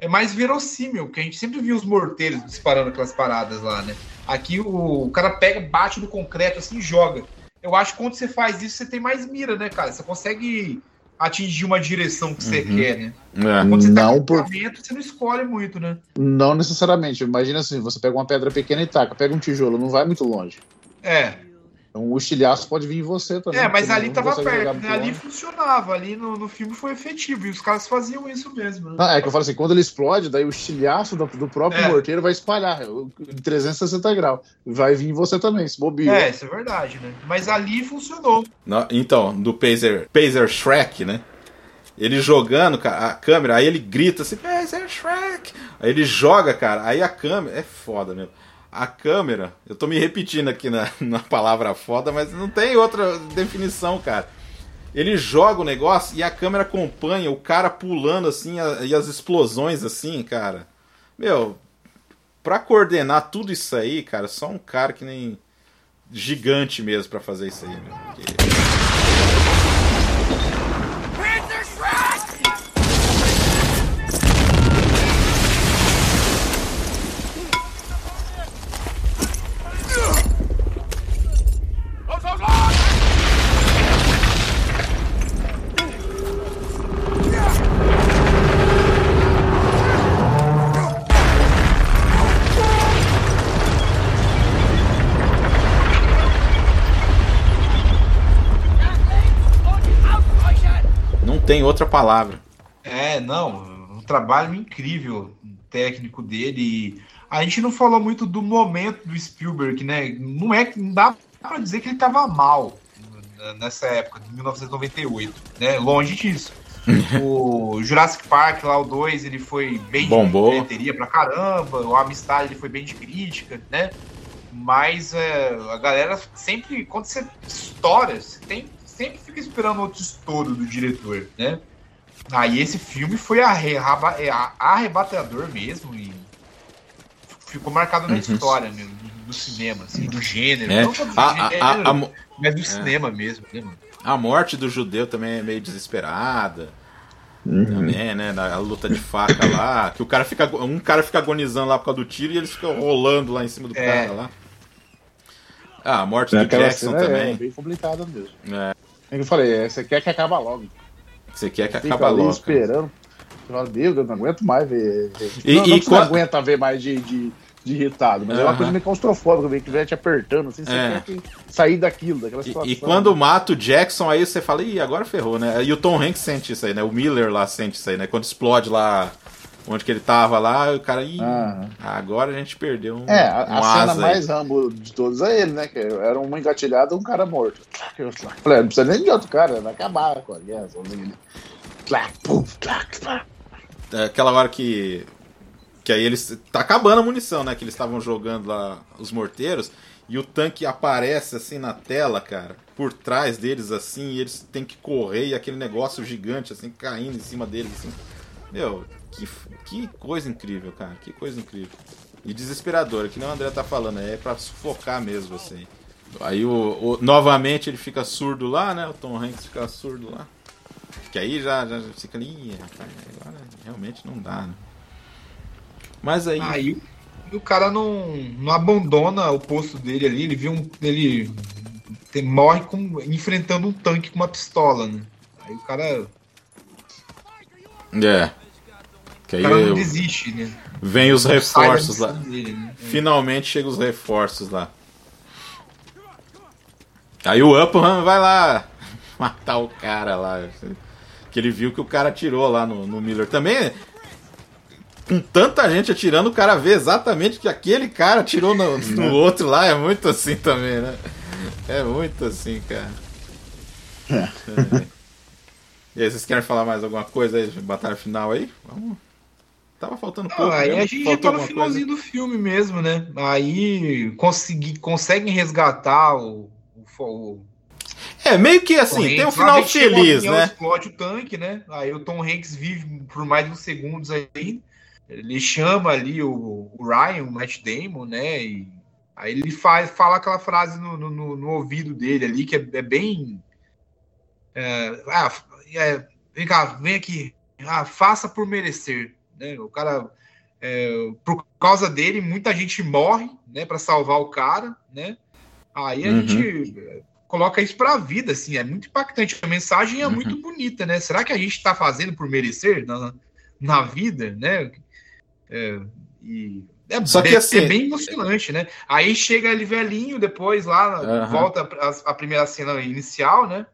Speaker 3: é mais verossímil, porque a gente sempre viu os morteiros disparando aquelas paradas lá, né? Aqui o, o cara pega, bate no concreto, assim, e joga. Eu acho que quando você faz isso, você tem mais mira, né, cara? Você consegue atingir uma direção que você
Speaker 2: Uhum.
Speaker 3: quer, né?
Speaker 2: É.
Speaker 3: Quando você tá
Speaker 4: Não
Speaker 3: com
Speaker 4: por-
Speaker 3: equipamento, você não escolhe muito, né?
Speaker 4: Não necessariamente. Imagina assim, você pega uma pedra pequena e taca, pega um tijolo, não vai muito longe.
Speaker 3: É.
Speaker 4: Então o estilhaço pode vir em você também.
Speaker 3: É, mas ali tava perto, né? Ali funcionava, ali no, no filme foi efetivo, e os caras faziam isso mesmo, né?
Speaker 4: Ah, é que eu falo assim, quando ele explode, daí o estilhaço do, do próprio
Speaker 3: É.
Speaker 4: morteiro vai espalhar em 360 graus. Vai vir em você também, se bobear.
Speaker 3: É, isso é verdade, né? Mas ali funcionou.
Speaker 2: No- então, do Pazer, Pazer Shrek, né? Ele jogando a câmera, aí ele grita assim, Pazer Shrek! Aí ele joga, cara, aí a câmera. É foda mesmo. A câmera, eu tô me repetindo aqui na, na palavra foda, mas não tem outra definição, cara. Ele joga o negócio e a câmera acompanha o cara pulando assim a- e as explosões assim, cara. Meu, pra coordenar tudo isso aí, cara, só um cara que nem gigante mesmo pra fazer isso aí, meu. Porque- tem outra palavra.
Speaker 3: É, não, um trabalho incrível. técnico dele. A gente não falou muito do momento do Spielberg, né? Não é não dá para dizer que ele estava mal nessa época, de 1998, né? Longe disso. o Jurassic Park lá, o 2, ele foi bem
Speaker 2: Bombou.
Speaker 3: de bilheteria pra caramba, o Amistad ele foi bem de crítica, né? Mas é, a galera sempre, quando você estoura, você tem, sempre fica esperando outro estouro do diretor, né? Aí esse filme foi é, arrebatador mesmo e ficou marcado na
Speaker 2: Uhum.
Speaker 3: história né, do, cinema, assim, do gênero.
Speaker 2: É.
Speaker 3: Não só do
Speaker 2: A-
Speaker 3: gênero,
Speaker 2: a- a
Speaker 3: mas do cinema mesmo, né, mano?
Speaker 2: A morte do judeu também é meio desesperada. Também, né? Na a luta de faca lá. Que o cara fica. Um cara fica agonizando lá por causa do tiro e eles ficam rolando lá em cima do
Speaker 3: É.
Speaker 2: cara lá. Ah, a morte do
Speaker 4: Aquela
Speaker 2: Jackson
Speaker 4: cena é
Speaker 2: também.
Speaker 4: bem complicada mesmo.
Speaker 2: É.
Speaker 4: É que eu falei, é, você quer que acabe logo.
Speaker 2: Você quer que
Speaker 4: ali
Speaker 2: logo.
Speaker 4: esperando. Você fala, meu Deus, não aguento mais ver.
Speaker 2: E-
Speaker 4: não,
Speaker 2: e
Speaker 4: não
Speaker 2: quando-
Speaker 4: não aguenta ver mais de, de, de irritado, mas é uma coisa meio claustrofóbica, ver que vai te apertando, assim, você
Speaker 2: É.
Speaker 4: quer que sair daquilo, daquela
Speaker 2: E,
Speaker 4: situação.
Speaker 2: e quando mata o Jackson, aí você fala, ih, agora ferrou, né? E o Tom Hanks sente isso aí, né? O Miller lá sente isso aí, né? Quando explode lá onde que ele tava lá, o cara, ih,
Speaker 4: Aham.
Speaker 2: agora a gente perdeu um,
Speaker 4: É, a,
Speaker 2: um
Speaker 4: a cena mais rambo de todos é ele, né? Que era uma engatilhada e um cara morto. Eu falei, não precisa nem de outro cara, vai acabar com a guerra sozinho. Clac, clac, clac.
Speaker 2: É aquela hora que. Que aí eles. Tá acabando a munição, né? Que eles estavam jogando lá os morteiros. E o tanque aparece assim na tela, cara. Por trás deles, assim. E eles têm que correr. E aquele negócio gigante, assim, caindo em cima deles, assim. Meu, que, que coisa incrível, cara. Que coisa incrível. E desesperadora, que nem o André tá falando. É pra sufocar mesmo, assim. Aí, o, o- novamente, ele fica surdo lá, né? O Tom Hanks fica surdo lá. Que aí já, já fica ali, "Ih, rapaz, agora realmente não dá, né? Mas aí.
Speaker 3: Aí o cara não, não abandona o posto dele ali, ele viu um. Ele tem- morre com, enfrentando um tanque com uma pistola, né? Aí o cara,
Speaker 2: É. Que aí
Speaker 3: cara não
Speaker 2: eu-
Speaker 3: desiste, né?
Speaker 2: vem os reforços lá.
Speaker 3: dele, né?
Speaker 2: Finalmente chegam os reforços lá. Aí o Upham vai lá matar o cara lá. Que ele viu que o cara atirou lá no, no Miller. Também, com tanta gente atirando, o cara vê exatamente que aquele cara atirou no, no outro lá. É muito assim também, né? É muito assim, cara. É. E aí, vocês querem falar mais alguma coisa aí batalha final aí? Vamos. Tava faltando pouco.
Speaker 3: aí a gente já tá no finalzinho do filme mesmo, né? Aí consegui, conseguem resgatar o, o, o
Speaker 2: É, meio que assim, tem um final feliz, né?
Speaker 3: Explode o tanque, né? Aí o Tom Hanks vive por mais uns segundos aí. Ele chama ali o, o Ryan, o Matt Damon, né? E aí ele faz, fala aquela frase no, no, no- no ouvido dele ali, que é, é bem. é, ah, é, vem cá, vem aqui. Ah, faça por merecer. Né? O cara. é, por causa dele, muita gente morre, né? Para salvar o cara, né? Aí a
Speaker 2: Uhum.
Speaker 3: gente coloca isso para a vida, assim, é muito impactante. A mensagem é
Speaker 2: Uhum.
Speaker 3: muito bonita, né? Será que a gente está fazendo por merecer na, na vida, né? É, e é,
Speaker 2: Só que
Speaker 3: é-
Speaker 2: assim-
Speaker 3: é bem emocionante, né? Aí chega ele velhinho depois lá,
Speaker 2: Aham.
Speaker 3: volta a, a primeira cena inicial, né?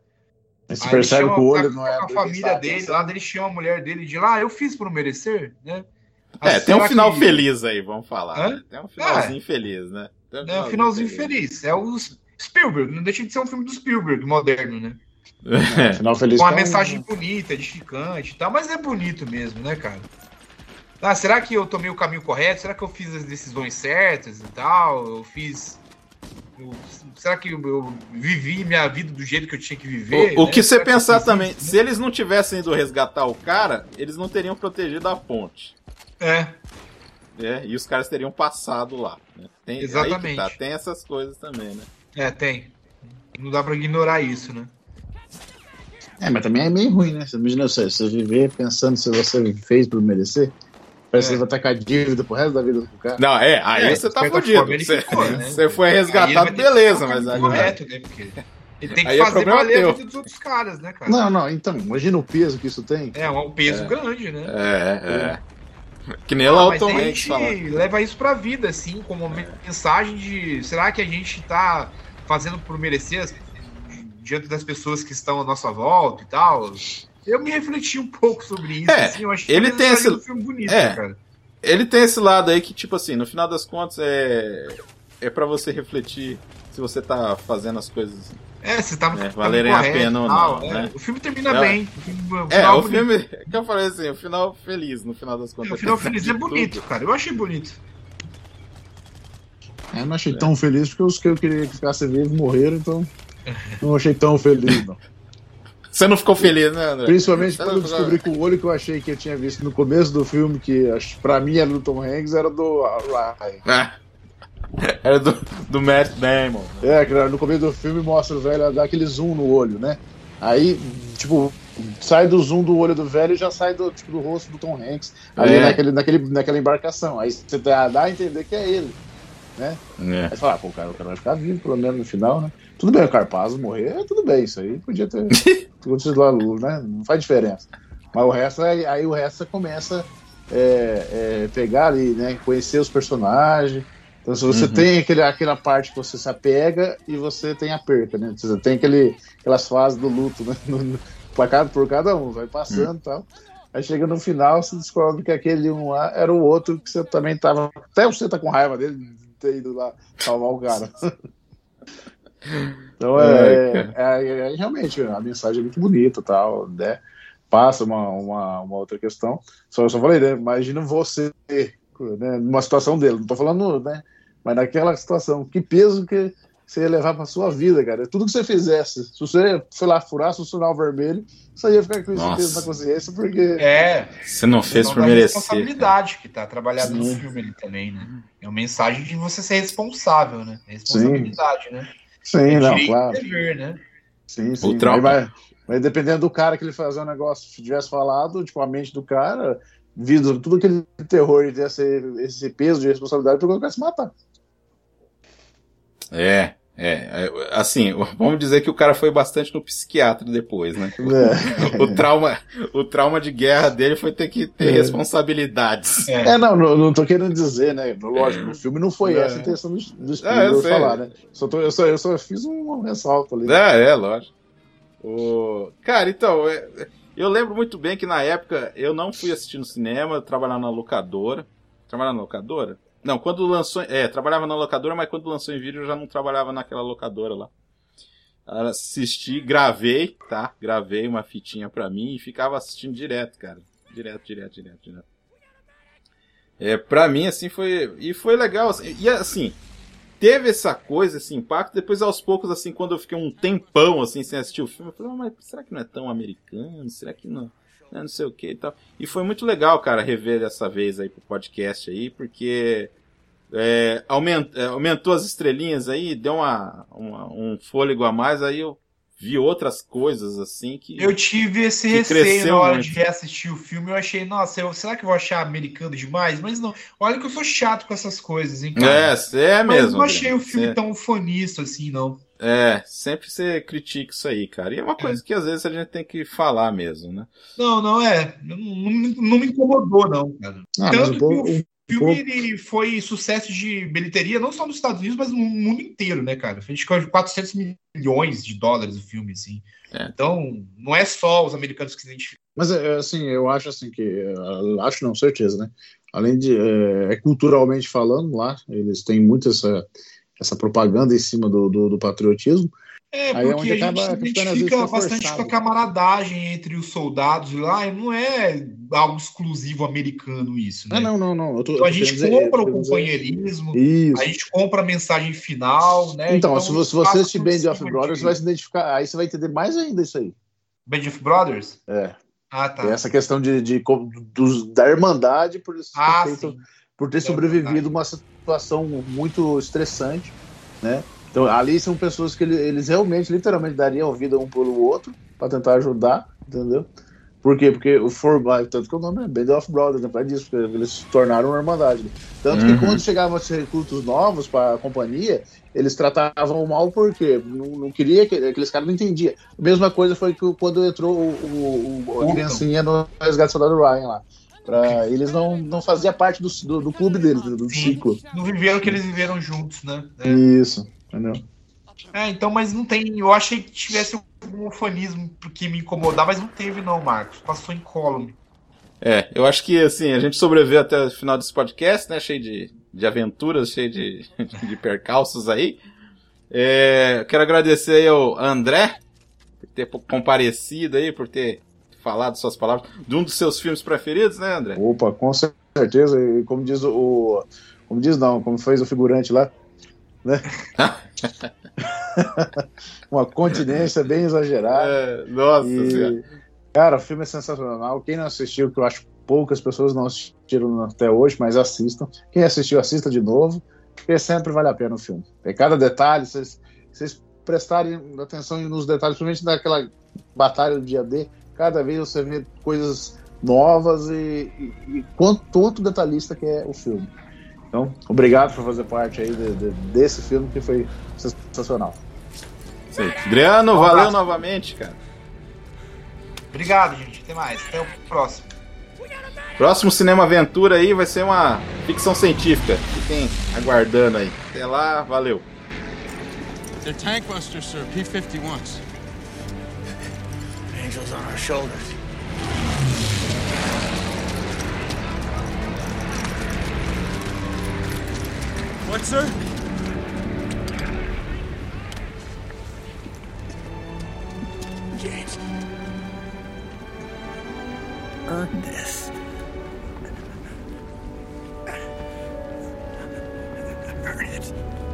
Speaker 4: Você
Speaker 3: Aí
Speaker 4: percebe
Speaker 3: ele
Speaker 4: que
Speaker 3: chama
Speaker 4: o olho
Speaker 3: a-
Speaker 4: não é.
Speaker 3: a família dele, lá ele chama a mulher dele de lá, eu fiz por merecer, né?
Speaker 2: É,
Speaker 3: Mas
Speaker 2: tem um final
Speaker 3: que-
Speaker 2: feliz aí, vamos falar.
Speaker 3: Hã?
Speaker 2: né? Tem um finalzinho feliz, né? Tem
Speaker 3: É, um finalzinho feliz. É o Spielberg, não deixa de ser um filme do Spielberg moderno, né?
Speaker 2: É.
Speaker 4: Final feliz
Speaker 3: Com uma
Speaker 4: é um-
Speaker 3: mensagem bonita, edificante e tal, mas é bonito mesmo, né, cara? Ah, será que eu tomei o caminho correto? Será que eu fiz as decisões certas e tal? Eu fiz. Eu- será que eu, eu vivi minha vida do jeito que eu tinha que viver?
Speaker 2: O, o
Speaker 3: né?
Speaker 2: que você
Speaker 3: eu
Speaker 2: pensar também,
Speaker 3: isso, né?
Speaker 2: se eles não tivessem ido resgatar o cara, eles não teriam protegido a ponte.
Speaker 3: É,
Speaker 2: né? E os caras teriam passado lá. Né? Tem, aí que
Speaker 3: Exatamente.
Speaker 2: tá, tem essas coisas também, né?
Speaker 3: é, tem. Não dá pra ignorar isso, né?
Speaker 4: É, mas também é meio ruim, né? Você imagina você, você viver pensando se você fez por merecer. Parece
Speaker 3: É.
Speaker 4: que você vai estar com a dívida pro resto da vida do cara.
Speaker 2: Não, é, aí
Speaker 3: É,
Speaker 2: você tá fudido.
Speaker 3: ele
Speaker 2: Você,
Speaker 3: ficou, né?
Speaker 2: você foi
Speaker 3: Aí
Speaker 2: resgatado, beleza, mas
Speaker 3: caminho
Speaker 2: agora.
Speaker 3: correto, né? Porque ele tem que
Speaker 2: Aí é
Speaker 3: fazer
Speaker 2: problema
Speaker 3: valer a vida dos outros caras, né, cara?
Speaker 4: Não, não, então, imagina o peso que isso tem.
Speaker 3: É um peso grande, né?
Speaker 2: É, é. Que nem lá o
Speaker 3: Mas
Speaker 2: Tom
Speaker 3: a gente
Speaker 2: fala.
Speaker 3: leva isso pra vida, assim, como uma mensagem de será que a gente tá fazendo por merecer as- diante das pessoas que estão à nossa volta e tal? Eu me refleti um pouco sobre isso,
Speaker 2: É,
Speaker 3: assim, eu achei
Speaker 2: ele tem esse-
Speaker 3: do filme bonita,
Speaker 2: é.
Speaker 3: cara.
Speaker 2: ele tem esse lado aí que, tipo assim, no final das contas é. É pra você refletir se você tá fazendo as coisas
Speaker 3: É, você tava.
Speaker 2: É,
Speaker 3: tava
Speaker 2: valerem a pena ou não,
Speaker 3: é.
Speaker 2: né?
Speaker 3: O filme termina
Speaker 2: É.
Speaker 3: bem. O filme, o
Speaker 2: É,
Speaker 3: final
Speaker 2: o
Speaker 3: bonito.
Speaker 2: filme. Que eu falei assim, o final feliz, no final das contas.
Speaker 3: O final
Speaker 2: apesar
Speaker 3: feliz é bonito,
Speaker 2: tudo.
Speaker 3: cara. Eu achei bonito.
Speaker 4: Eu não achei tão feliz porque os que eu queria que ficasse vivo morreram, então não achei tão feliz, não.
Speaker 2: Você não ficou feliz, né, André?
Speaker 4: Principalmente
Speaker 2: Você
Speaker 4: quando eu
Speaker 2: ficou-
Speaker 4: descobri que o olho que eu achei que eu tinha visto no começo do filme, que pra mim era do Tom Hanks, era do Ryan.
Speaker 2: Ah. Era do, do Matt Damon.
Speaker 4: É, que no começo do filme mostra o velho dar aquele zoom no olho, né? Aí, tipo, sai do zoom do olho do velho e já sai do, tipo, do rosto do Tom Hanks ali
Speaker 2: É.
Speaker 4: naquele, naquele, naquela embarcação. Aí você dá, a entender que é ele.
Speaker 2: É.
Speaker 4: Aí você fala, ah, pô, o cara, o cara vai ficar vivo, pelo menos no final, né? Tudo bem, o Carpazzo morrer, tudo bem, isso aí podia ter acontecido lá, né? Não faz diferença. Mas o resto, aí, aí o resto começa é, é, pegar ali, né? Conhecer os personagens. Então, se você tem aquele, aquela parte que você se apega e você tem a perca, né? Você tem aquele, aquelas fases do luto, né? No- no- pra cada, por cada um, vai passando e tal. Aí chega no final, você descobre que aquele um lá era o outro que você também tava. Até você tá com raiva dele de ter ido lá salvar o cara. Então é,
Speaker 2: É,
Speaker 4: é, é- é realmente a mensagem é muito bonita tal, né? Passa uma, uma, uma outra questão. Só eu só falei, né? Imagina você, né, numa situação dele, não tô falando, né? Mas naquela situação, que peso que você ia levar pra sua vida, cara. Tudo que você fizesse, se você, sei lá, furasse o sinal vermelho, você ia ficar com esse
Speaker 2: Nossa.
Speaker 4: peso na consciência, porque.
Speaker 3: É.
Speaker 2: Você não fez por merecer.
Speaker 3: responsabilidade que tá trabalhado no
Speaker 4: Sim.
Speaker 3: filme ali também, né? É uma mensagem de você ser responsável, né? Responsabilidade, né?
Speaker 4: Sim,
Speaker 3: É
Speaker 4: não, claro.
Speaker 3: dever, né?
Speaker 4: Sim, sim.
Speaker 2: trauma.
Speaker 4: Mas, mas- mas dependendo do cara que ele fazer um negócio, se tivesse falado, tipo, a mente do cara, vindo tudo aquele terror e esse, esse peso de responsabilidade, porque o cara se matar.
Speaker 2: É, é, é, assim, vamos dizer que o cara foi bastante no psiquiatra depois, né?
Speaker 4: É.
Speaker 2: O trauma, o trauma de guerra dele foi ter que ter
Speaker 4: É.
Speaker 2: responsabilidades.
Speaker 3: É.
Speaker 4: É, não, não, não tô querendo dizer, né? Lógico, no filme não foi
Speaker 2: É.
Speaker 4: essa a intenção do, do
Speaker 2: É, eu
Speaker 4: Spielberg falar, né? Só tô- eu, só, eu só fiz um ressalto ali.
Speaker 2: É, é, lógico. O... Cara, então, é- eu lembro muito bem que na época eu não fui assistir no cinema, eu trabalhava na locadora. Trabalhava na locadora? Não, quando lançou. É, trabalhava na locadora, mas quando lançou em vídeo eu já não trabalhava naquela locadora lá. Assisti, gravei, tá? Gravei uma fitinha pra mim e ficava assistindo direto, cara. Direto, direto, direto, direto. É, pra mim, assim, foi. E foi legal. assim, e assim, teve essa coisa, esse impacto. Depois, aos poucos, assim, quando eu fiquei um tempão assim sem assistir o filme, eu falei, "Ah, mas será que não é tão americano? Será que não? né, Não sei o que e tal. E foi muito legal, cara, rever dessa vez aí pro podcast aí, porque é, aument- é, aumentou as estrelinhas aí, deu uma, uma- um fôlego a mais, aí eu vi outras coisas assim que.
Speaker 3: Eu tive esse receio na hora
Speaker 2: muito.
Speaker 3: de reassistir o filme. Eu achei, nossa, eu- será que eu vou achar americano demais? Mas não. Olha que eu sou chato com essas coisas, hein, cara.
Speaker 2: É, é
Speaker 3: Mas
Speaker 2: mesmo.
Speaker 3: não achei o filme
Speaker 2: cê-
Speaker 3: tão fanista assim, não.
Speaker 2: É, sempre você critica isso aí, cara. E é uma coisa que às vezes a gente tem que falar mesmo, né?
Speaker 3: Não, não é. Não, não me- não me incomodou, não, cara.
Speaker 4: Ah, mas
Speaker 3: Tanto
Speaker 4: o
Speaker 3: que
Speaker 4: povo-
Speaker 3: o filme ele foi sucesso de bilheteria, não só nos Estados Unidos, mas no mundo inteiro, né, cara? Fez quase 400 milhões de dólares o filme, assim.
Speaker 2: É.
Speaker 3: Então, não é só os americanos que se identificam.
Speaker 4: Mas é, assim, eu acho assim que eh, acho não, certeza, né? Além de é, é culturalmente falando lá, eles têm muito essa essa propaganda em cima do, do, do patriotismo.
Speaker 3: É,
Speaker 4: Aí é
Speaker 3: porque
Speaker 4: onde
Speaker 3: a
Speaker 4: acaba
Speaker 3: gente se
Speaker 4: às vezes,
Speaker 3: identifica
Speaker 4: fica
Speaker 3: bastante
Speaker 4: forçado.
Speaker 3: com a camaradagem entre os soldados lá, e não é algo exclusivo americano isso, né?
Speaker 4: Ah, não, não, não. Tô,
Speaker 3: Então a gente
Speaker 4: dizer-
Speaker 3: compra o companheirismo, a gente compra a mensagem final, né?
Speaker 4: Então, se você, se você assistir Band of
Speaker 3: de-
Speaker 4: Brothers, você vai se identificar. Aí você vai entender mais ainda isso aí.
Speaker 3: Band of Brothers?
Speaker 4: É.
Speaker 3: Ah, tá.
Speaker 4: É essa questão de, de, dos- da irmandade por, ter
Speaker 3: Ah,
Speaker 4: feito- por ter
Speaker 3: Da
Speaker 4: sobrevivido
Speaker 3: irmandade.
Speaker 4: uma situação muito estressante, né? Então, ali são pessoas que ele- eles realmente, literalmente, dariam vida um pelo outro para tentar ajudar, entendeu? Por quê? Porque o formato, tanto que o nome é Band of Brothers, é por causa disso, porque eles se tornaram uma irmandade. Tanto
Speaker 2: Uhum.
Speaker 4: que quando chegavam esses recrutos novos para a companhia, eles tratavam mal porque não, não queria que aqueles caras não entendiam. A mesma coisa foi que quando entrou o, o, o- a criancinha no resgate do soldado Ryan lá. Pra, eles não, não faziam parte do, do, do clube deles, do, ciclo.
Speaker 3: Não viveram o que eles viveram juntos, né? É.
Speaker 4: Isso, entendeu?
Speaker 3: É, então, mas não tem. Eu achei que tivesse um ufanismo que me incomodar, mas não teve, não, Marcos. Passou incólume.
Speaker 2: É, eu acho que assim, a gente sobreviveu até o final desse podcast, né? Cheio de, de aventuras, cheio de, de percalços aí. É, quero agradecer aí ao André por ter comparecido aí, por ter falado suas palavras de um dos seus filmes preferidos, né, André?
Speaker 4: Opa, com certeza. E como diz o. Como diz não, como fez o figurante lá, né? Uma continência bem exagerada.
Speaker 2: É, nossa
Speaker 4: e,
Speaker 2: senhora.
Speaker 4: Cara, o filme é sensacional. Quem não assistiu, que eu acho poucas pessoas não assistiram até hoje, mas assistam. Quem assistiu, assista de novo, porque sempre vale a pena o filme. Tem cada detalhe, vocês, vocês prestarem atenção nos detalhes, principalmente naquela batalha do dia D, cada vez você vê coisas novas e, e, e quanto, quanto detalhista que é o filme. Então, obrigado por fazer parte aí de, de, desse filme que foi sensacional.
Speaker 2: Sim. Adriano, um valeu novamente, cara.
Speaker 3: Obrigado, gente. Até mais. Até o próximo.
Speaker 2: Próximo Cinema Aventura aí vai ser uma ficção científica. Fiquem aguardando aí. Até lá, valeu.
Speaker 6: They're tank busters, sir. P-51s.
Speaker 5: Angels on our shoulders.
Speaker 6: What, sir? James. Ernest. it.